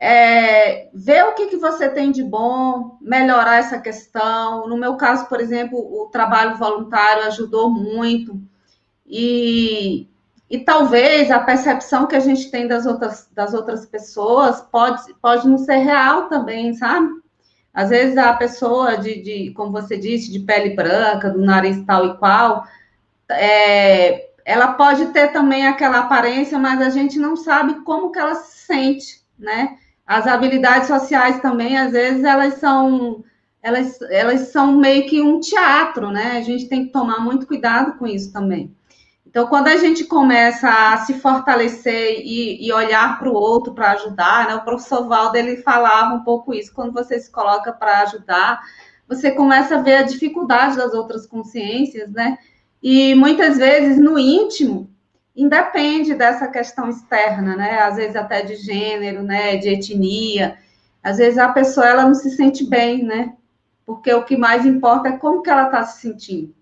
é, ver o que, que você tem de bom, melhorar essa questão. No meu caso, por exemplo, o trabalho voluntário ajudou muito. E, e talvez a percepção que a gente tem das outras, das outras pessoas pode, pode não ser real também, sabe? Às vezes a pessoa de, de como você disse, de pele branca, do nariz tal e qual, é, ela pode ter também aquela aparência, mas a gente não sabe como que ela se sente, né? As habilidades sociais também, às vezes, elas são elas, elas são meio que um teatro, né? A gente tem que tomar muito cuidado com isso também. Então, quando a gente começa a se fortalecer e, e olhar para o outro para ajudar, né? O professor Valdo, ele falava um pouco isso, quando você se coloca para ajudar, você começa a ver a dificuldade das outras consciências, né? E muitas vezes no íntimo, independe dessa questão externa, né? Às vezes até de gênero, né? De etnia. Às vezes a pessoa ela não se sente bem, né? Porque o que mais importa é como que ela está se sentindo.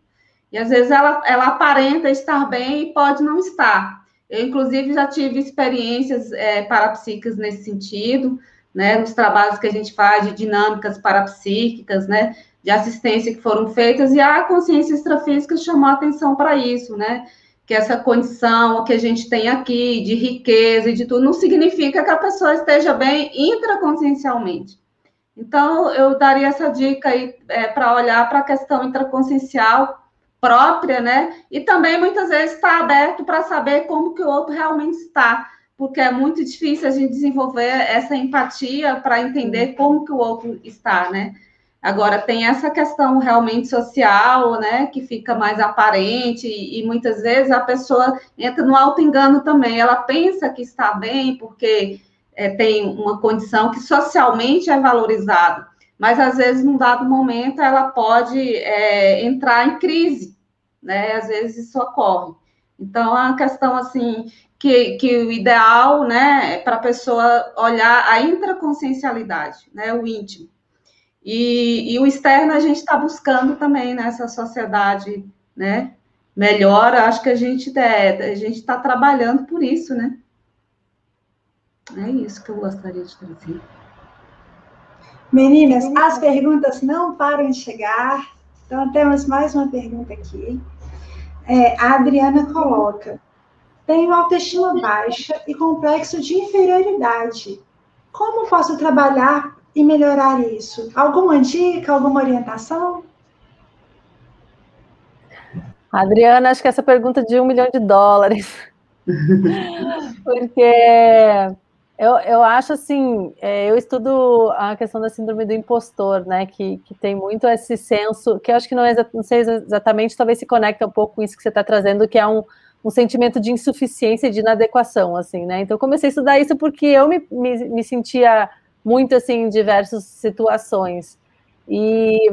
E às vezes ela, ela aparenta estar bem e pode não estar. Eu, inclusive, já tive experiências é, parapsíquicas nesse sentido, né, nos trabalhos que a gente faz de dinâmicas parapsíquicas, né, de assistência que foram feitas, e a consciência extrafísica chamou atenção para isso, né, que essa condição que a gente tem aqui de riqueza e de tudo, não significa que a pessoa esteja bem intraconsciencialmente. Então, eu daria essa dica aí é, para olhar para a questão intraconsciencial própria, né? E também muitas vezes está aberto para saber como que o outro realmente está, porque é muito difícil a gente desenvolver essa empatia para entender como que o outro está, né? Agora tem essa questão realmente social, né, que fica mais aparente e, e muitas vezes a pessoa entra no auto engano também. Ela pensa que está bem porque é, tem uma condição que socialmente é valorizada, mas às vezes num dado momento ela pode é, entrar em crise né? Às vezes isso ocorre. Então, é uma questão assim que, que o ideal, né, é para a pessoa olhar a intraconsciencialidade, né, o íntimo. E, e o externo a gente está buscando também nessa sociedade, né, melhor. Acho que a gente é, a gente está trabalhando por isso, né? É isso que eu gostaria de trazer. Meninas, as perguntas não param de chegar. Então, temos mais uma pergunta aqui. É, a Adriana coloca: tenho autoestima baixa e complexo de inferioridade. Como posso trabalhar e melhorar isso? Alguma dica, alguma orientação? Adriana, acho que essa pergunta é de um milhão de dólares. Porque eu, eu acho assim, é, eu estudo a questão da síndrome do impostor, né? Que, que tem muito esse senso, que eu acho que não, é, não sei exatamente, talvez se conecta um pouco com isso que você está trazendo, que é um, um sentimento de insuficiência e de inadequação, assim, né? Então, comecei a estudar isso porque eu me, me, me sentia muito, assim, em diversas situações. E,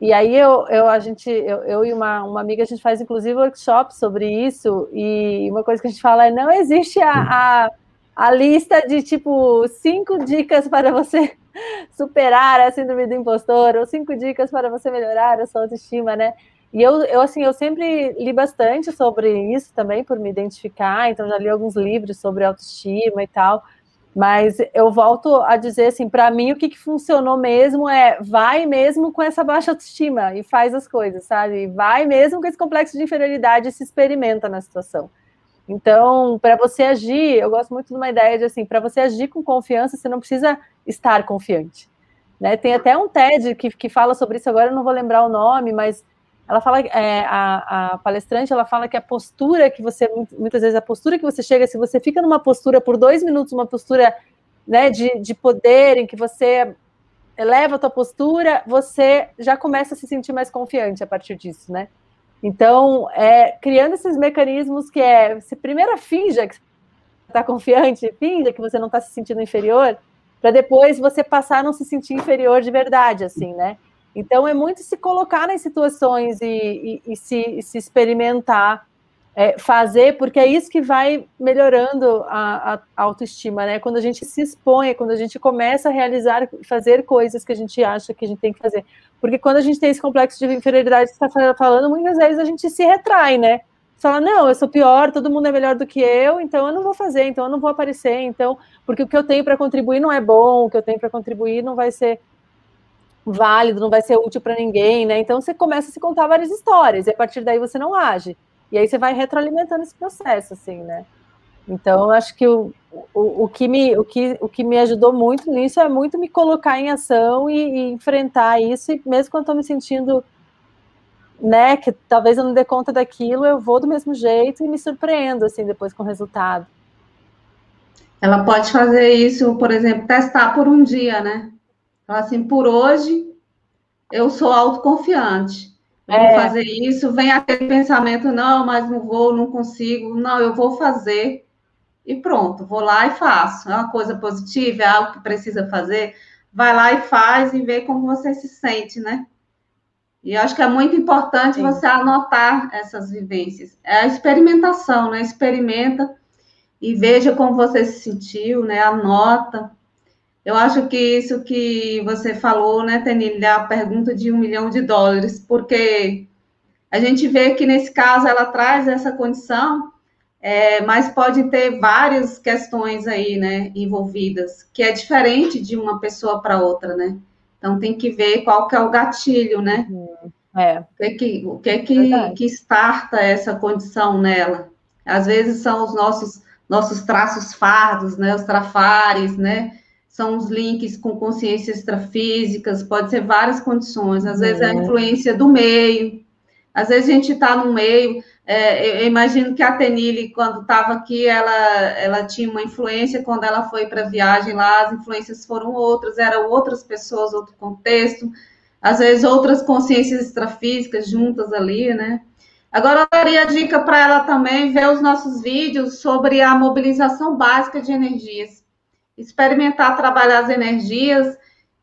e aí, eu, eu, a gente, eu, eu e uma, uma amiga, a gente faz, inclusive, workshop sobre isso, e uma coisa que a gente fala é, não existe a, a a lista de tipo cinco dicas para você superar a síndrome do impostor, ou cinco dicas para você melhorar a sua autoestima, né? E eu, eu, assim, eu sempre li bastante sobre isso também, por me identificar, então já li alguns livros sobre autoestima e tal, mas eu volto a dizer, assim, para mim o que, que funcionou mesmo é vai mesmo com essa baixa autoestima e faz as coisas, sabe? Vai mesmo com esse complexo de inferioridade e se experimenta na situação. Então, para você agir, eu gosto muito de uma ideia de assim, para você agir com confiança, você não precisa estar confiante. Né? Tem até um TED que, que fala sobre isso agora, eu não vou lembrar o nome, mas ela fala, é, a, a, palestrante, ela fala que a postura que você, muitas vezes a postura que você chega, se você fica numa postura por dois minutos, uma postura né, de, de poder, em que você eleva a tua postura, você já começa a se sentir mais confiante a partir disso, né? Então, é, criando esses mecanismos que é, você primeiro finja que está confiante, finja que você não está se sentindo inferior, para depois você passar a não se sentir inferior de verdade, assim, né? Então, é muito se colocar nas situações e, e, e se, e se experimentar é, fazer, porque é isso que vai melhorando a, a, autoestima, né? Quando a gente se expõe, quando a gente começa a realizar, fazer coisas que a gente acha que a gente tem que fazer. Porque quando a gente tem esse complexo de inferioridade que você está falando, muitas vezes a gente se retrai, né? Fala, não, eu sou pior, todo mundo é melhor do que eu, então eu não vou fazer, então eu não vou aparecer, então, porque o que eu tenho para contribuir não é bom, o que eu tenho para contribuir não vai ser válido, não vai ser útil para ninguém, né? Então você começa a se contar várias histórias, e a partir daí você não age. E aí você vai retroalimentando esse processo, assim, né? Então, acho que o, o, o, que me, o, que, o que me ajudou muito nisso é muito me colocar em ação e, e enfrentar isso, e mesmo quando estou me sentindo, né, que talvez eu não dê conta daquilo, eu vou do mesmo jeito e me surpreendo, assim, depois com o resultado. Ela pode fazer isso, por exemplo, testar por um dia, né? Assim, por hoje eu sou autoconfiante vou é. fazer isso, vem aquele pensamento, não, mas não vou, não consigo, não, eu vou fazer e pronto, vou lá e faço. É uma coisa positiva, é algo que precisa fazer, vai lá e faz e vê como você se sente, né? E acho que é muito importante Sim. você anotar essas vivências. É a experimentação, né? Experimenta e veja como você se sentiu, né? Anota. Eu acho que isso que você falou, né, Tenille, a pergunta de um milhão de dólares, porque a gente vê que nesse caso ela traz essa condição, é, mas pode ter várias questões aí, né, envolvidas, que é diferente de uma pessoa para outra, né? Então tem que ver qual que é o gatilho, né? Uhum. É. O que é que, o que, é que, que starta essa condição nela? Às vezes são os nossos nossos traços fardos, né, os trafares, né? são os links com consciências extrafísicas, pode ser várias condições, às vezes é a uhum. influência do meio, às vezes a gente está no meio, é, eu imagino que a Tenille, quando estava aqui, ela, ela tinha uma influência, quando ela foi para a viagem lá, as influências foram outras, eram outras pessoas, outro contexto, às vezes outras consciências extrafísicas juntas ali, né? Agora, eu daria a dica para ela também ver os nossos vídeos sobre a mobilização básica de energias. Experimentar trabalhar as energias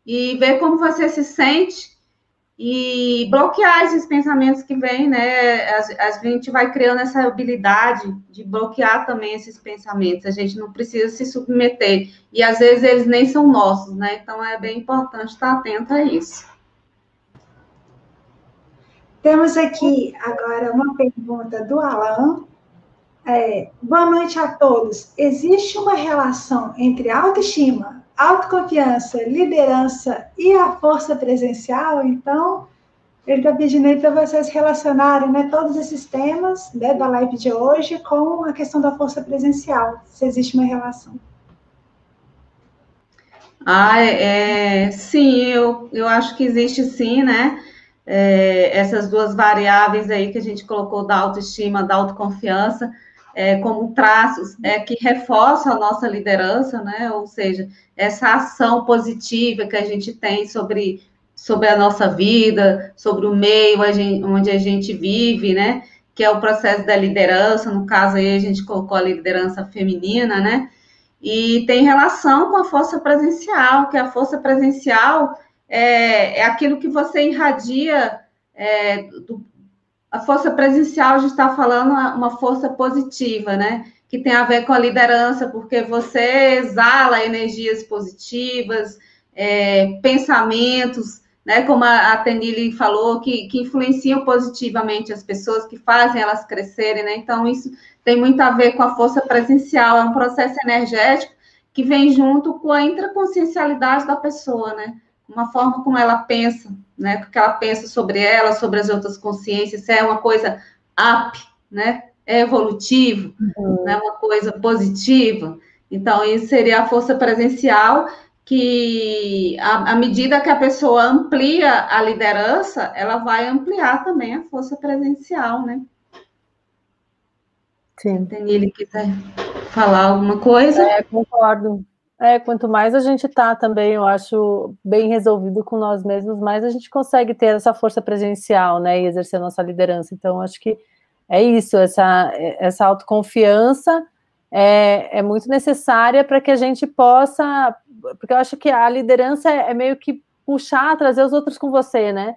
e ver como você se sente e bloquear esses pensamentos que vêm, né? A, a, gente vai criando essa habilidade de bloquear também esses pensamentos. A gente não precisa se submeter. E às vezes eles nem são nossos, né? Então é bem importante estar atento a isso. Temos aqui agora uma pergunta do Alan. É, boa noite a todos. Existe uma relação entre autoestima, autoconfiança, liderança e a força presencial, então, ele está pedindo aí para vocês relacionarem né, todos esses temas né, da live de hoje com a questão da força presencial, se existe uma relação. Ah, é, é sim, eu, eu acho que existe sim, né? É, essas duas variáveis aí que a gente colocou da autoestima, da autoconfiança, é, como traços é, que reforçam a nossa liderança, né? Ou seja, essa ação positiva que a gente tem sobre, sobre a nossa vida, sobre o meio onde a gente vive, né? Que é o processo da liderança, no caso aí a gente colocou a liderança feminina, né? E tem relação com a força presencial, que a força presencial é, é aquilo que você irradia é, do, a força presencial, a gente está falando uma força positiva, né? Que tem a ver com a liderança, porque você exala energias positivas, é, pensamentos, né? Como a, a Tenili falou, que, que influenciam positivamente as pessoas, que fazem elas crescerem, né? Então, isso tem muito a ver com a força presencial, é um processo energético que vem junto com a intraconsciencialidade da pessoa, né? Uma forma como ela pensa, né? O que ela pensa sobre ela, sobre as outras consciências, se é uma coisa up, né? É evolutivo, uhum. né? Uma coisa positiva. Então, isso seria a força presencial que, à medida que a pessoa amplia a liderança, ela vai ampliar também a força presencial, né? Sim. Ele quiser falar alguma coisa. É, concordo. É, quanto mais a gente tá também, eu acho, bem resolvido com nós mesmos, mais a gente consegue ter essa força presencial, né, e exercer a nossa liderança. Então, acho que é isso, essa, essa autoconfiança é, é muito necessária para que a gente possa, porque eu acho que a liderança é, é meio que puxar, trazer os outros com você, né,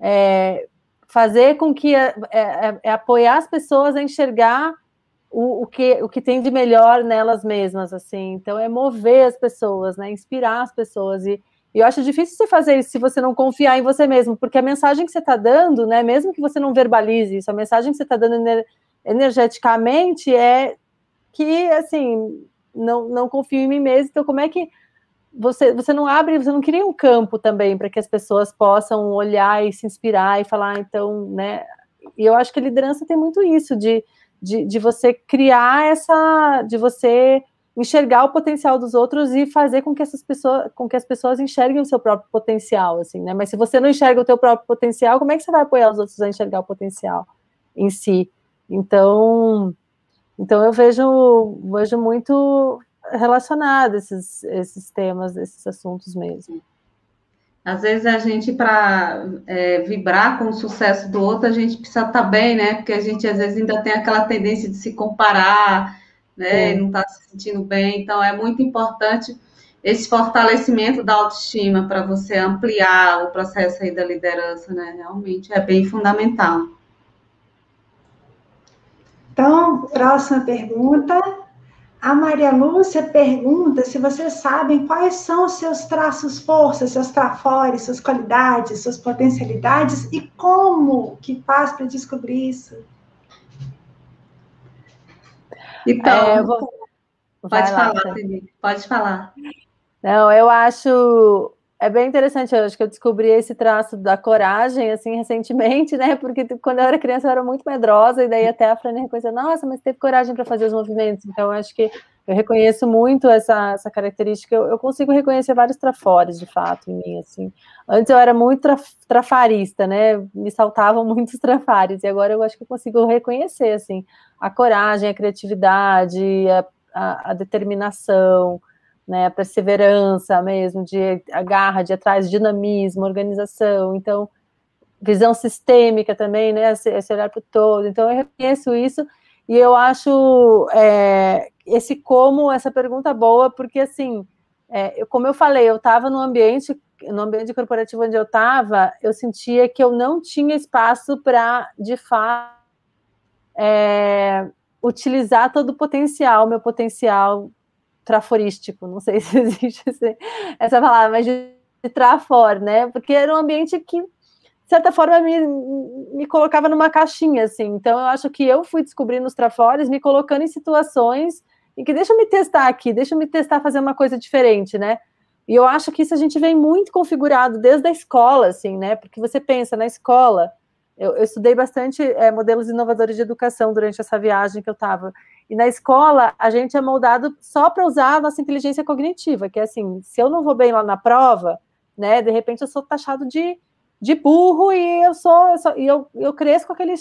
é, fazer com que, é, é, é apoiar as pessoas a enxergar o, o, que, o que tem de melhor nelas mesmas, assim. Então, é mover as pessoas, né? Inspirar as pessoas. E, e eu acho difícil você fazer isso se você não confiar em você mesmo, porque a mensagem que você está dando, né? Mesmo que você não verbalize isso, a mensagem que você está dando ener energeticamente é que, assim, não, não confio em mim mesmo. Então, como é que você, você não abre, você não cria um campo também para que as pessoas possam olhar e se inspirar e falar, então, né? E eu acho que a liderança tem muito isso de de, de você criar essa, de você enxergar o potencial dos outros e fazer com que essas pessoas, com que as pessoas enxerguem o seu próprio potencial, assim, né? Mas se você não enxerga o teu próprio potencial, como é que você vai apoiar os outros a enxergar o potencial em si? Então, então eu vejo, vejo muito relacionado esses, esses temas, esses assuntos mesmo. Às vezes a gente, para é, vibrar com o sucesso do outro, a gente precisa estar tá bem, né? Porque a gente às vezes ainda tem aquela tendência de se comparar, né? É. Não está se sentindo bem. Então é muito importante esse fortalecimento da autoestima para você ampliar o processo aí da liderança, né? Realmente é bem fundamental. Então, próxima pergunta. A Maria Lúcia pergunta se vocês sabem quais são os seus traços forças, seus trafores, suas qualidades, suas potencialidades e como que faz para descobrir isso. Então, é, vou... pode falar, pode falar. Não, eu acho é bem interessante, eu acho que eu descobri esse traço da coragem, assim, recentemente, né? Porque quando eu era criança eu era muito medrosa, e daí até a Fran reconheceu, nossa, mas teve coragem para fazer os movimentos. Então, acho que eu reconheço muito essa, essa característica. Eu, eu, consigo reconhecer vários trafores, de fato, em mim, assim. Antes eu era muito traf, trafarista, né? Me saltavam muitos trafares, e agora eu acho que eu consigo reconhecer, assim, a coragem, a criatividade, a, a, a determinação, né, a perseverança mesmo, de a garra, de atrás, dinamismo, organização, então visão sistêmica também, né, esse olhar para o todo. Então eu reconheço isso e eu acho é, esse como essa pergunta boa, porque assim, é, como eu falei, eu estava num ambiente no ambiente corporativo onde eu estava, eu sentia que eu não tinha espaço para, de fato, é, utilizar todo o potencial, meu potencial traforístico, não sei se existe essa palavra, mas de, trafor, né? Porque era um ambiente que, de certa forma, me, me colocava numa caixinha, assim. Então, eu acho que eu fui descobrindo os trafores, me colocando em situações em que deixa eu me testar aqui, deixa eu me testar fazer uma coisa diferente, né? E eu acho que isso a gente vem muito configurado desde a escola, assim, né? Porque você pensa na escola, eu, eu estudei bastante é, modelos inovadores de educação durante essa viagem que eu estava. E na escola, a gente é moldado só para usar a nossa inteligência cognitiva, que é assim, se eu não vou bem lá na prova, né, de repente eu sou taxado de, de burro e eu sou, eu sou, e eu, eu cresço com aquele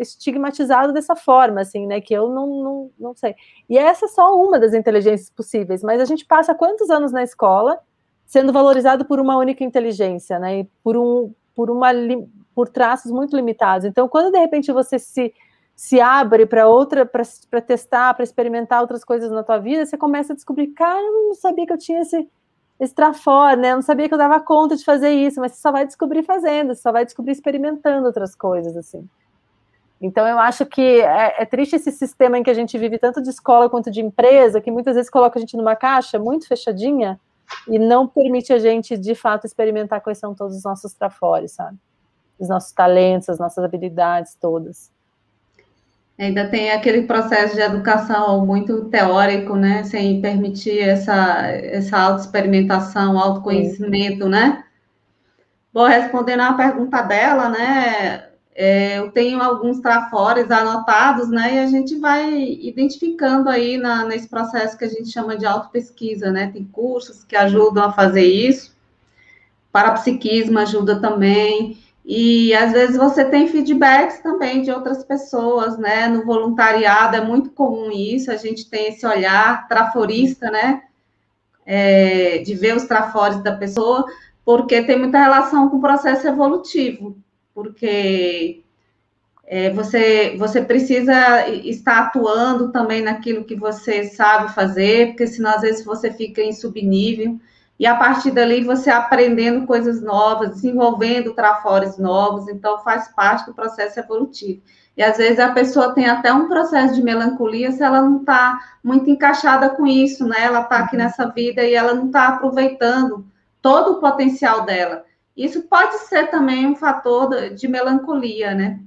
estigmatizado dessa forma, assim, né, que eu não, não, não sei. E essa é só uma das inteligências possíveis, mas a gente passa quantos anos na escola sendo valorizado por uma única inteligência, né, e por um, por uma por traços muito limitados. Então, quando de repente você se, se abre para outra, para testar, para experimentar outras coisas na tua vida, você começa a descobrir, cara, eu não sabia que eu tinha esse, esse trafor, né? Eu não sabia que eu dava conta de fazer isso, mas você só vai descobrir fazendo, você só vai descobrir experimentando outras coisas, assim. Então, eu acho que é, é, triste esse sistema em que a gente vive, tanto de escola quanto de empresa, que muitas vezes coloca a gente numa caixa muito fechadinha e não permite a gente, de fato, experimentar quais são todos os nossos trafores, sabe? os nossos talentos, as nossas habilidades todas. Ainda tem aquele processo de educação muito teórico, né? Sem permitir essa, essa autoexperimentação, autoconhecimento, Sim. né? Bom, respondendo à pergunta dela, né? É, eu tenho alguns trafores anotados, né? E a gente vai identificando aí na, nesse processo que a gente chama de autopesquisa, né? Tem cursos que ajudam a fazer isso. Parapsiquismo ajuda também. E às vezes você tem feedbacks também de outras pessoas, né? No voluntariado é muito comum isso, a gente tem esse olhar traforista, né? É, de ver os trafores da pessoa, porque tem muita relação com o processo evolutivo, porque é, você, você precisa estar atuando também naquilo que você sabe fazer, porque senão às vezes você fica em subnível e a partir dali você aprendendo coisas novas, desenvolvendo trafores novos, então faz parte do processo evolutivo. E às vezes a pessoa tem até um processo de melancolia se ela não está muito encaixada com isso, né? Ela está aqui uhum. nessa vida e ela não está aproveitando todo o potencial dela. Isso pode ser também um fator de melancolia, né?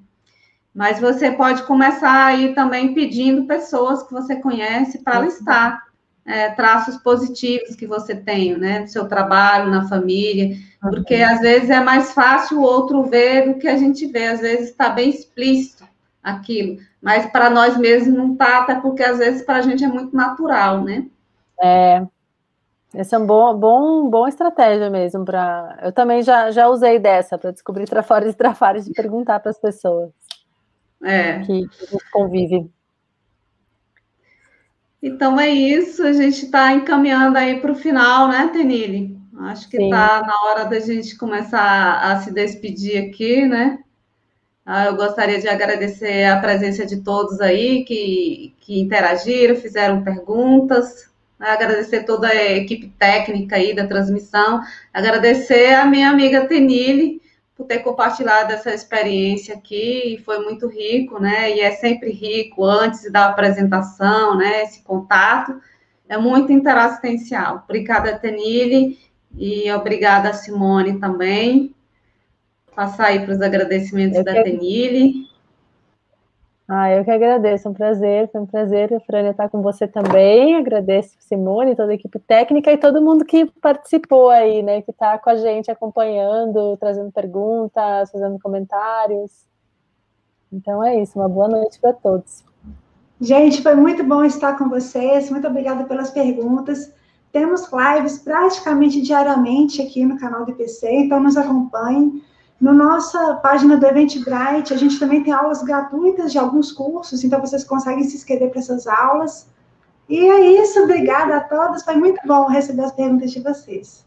Mas você pode começar aí também pedindo pessoas que você conhece para uhum. listar é, traços positivos que você tem, né, no seu trabalho, na família, porque às vezes é mais fácil o outro ver do que a gente vê, às vezes está bem explícito aquilo, mas para nós mesmos não está, até porque às vezes para a gente é muito natural, né? É, essa é uma bom, bom, bom estratégia mesmo para. Eu também já, já usei dessa para descobrir trafores e trafares de perguntar para as pessoas é. que, que a gente convive. Então é isso, a gente está encaminhando aí para o final, né, Tenille? Acho que está na hora da gente começar a se despedir aqui, né? Ah, eu gostaria de agradecer a presença de todos aí que, que interagiram, fizeram perguntas, né? agradecer toda a equipe técnica aí da transmissão, agradecer a minha amiga Tenille, por ter compartilhado essa experiência aqui, foi muito rico, né? E é sempre rico antes da apresentação, né? Esse contato é muito interassistencial. Obrigada, Tenille, e obrigada, Simone, também. Passar aí para os agradecimentos Eu da quero... Tenille. Ah, eu que agradeço, é um prazer, foi um prazer, Frânia, estar com você também. Agradeço Simone, toda a equipe técnica e todo mundo que participou aí, né? Que está com a gente acompanhando, trazendo perguntas, fazendo comentários. Então é isso, uma boa noite para todos. Gente, foi muito bom estar com vocês. Muito obrigada pelas perguntas. Temos lives praticamente diariamente aqui no canal do IPC, então nos acompanhem. Na nossa página do Eventbrite, a gente também tem aulas gratuitas de alguns cursos, então vocês conseguem se inscrever para essas aulas. E é isso, obrigada a todos, foi muito bom receber as perguntas de vocês.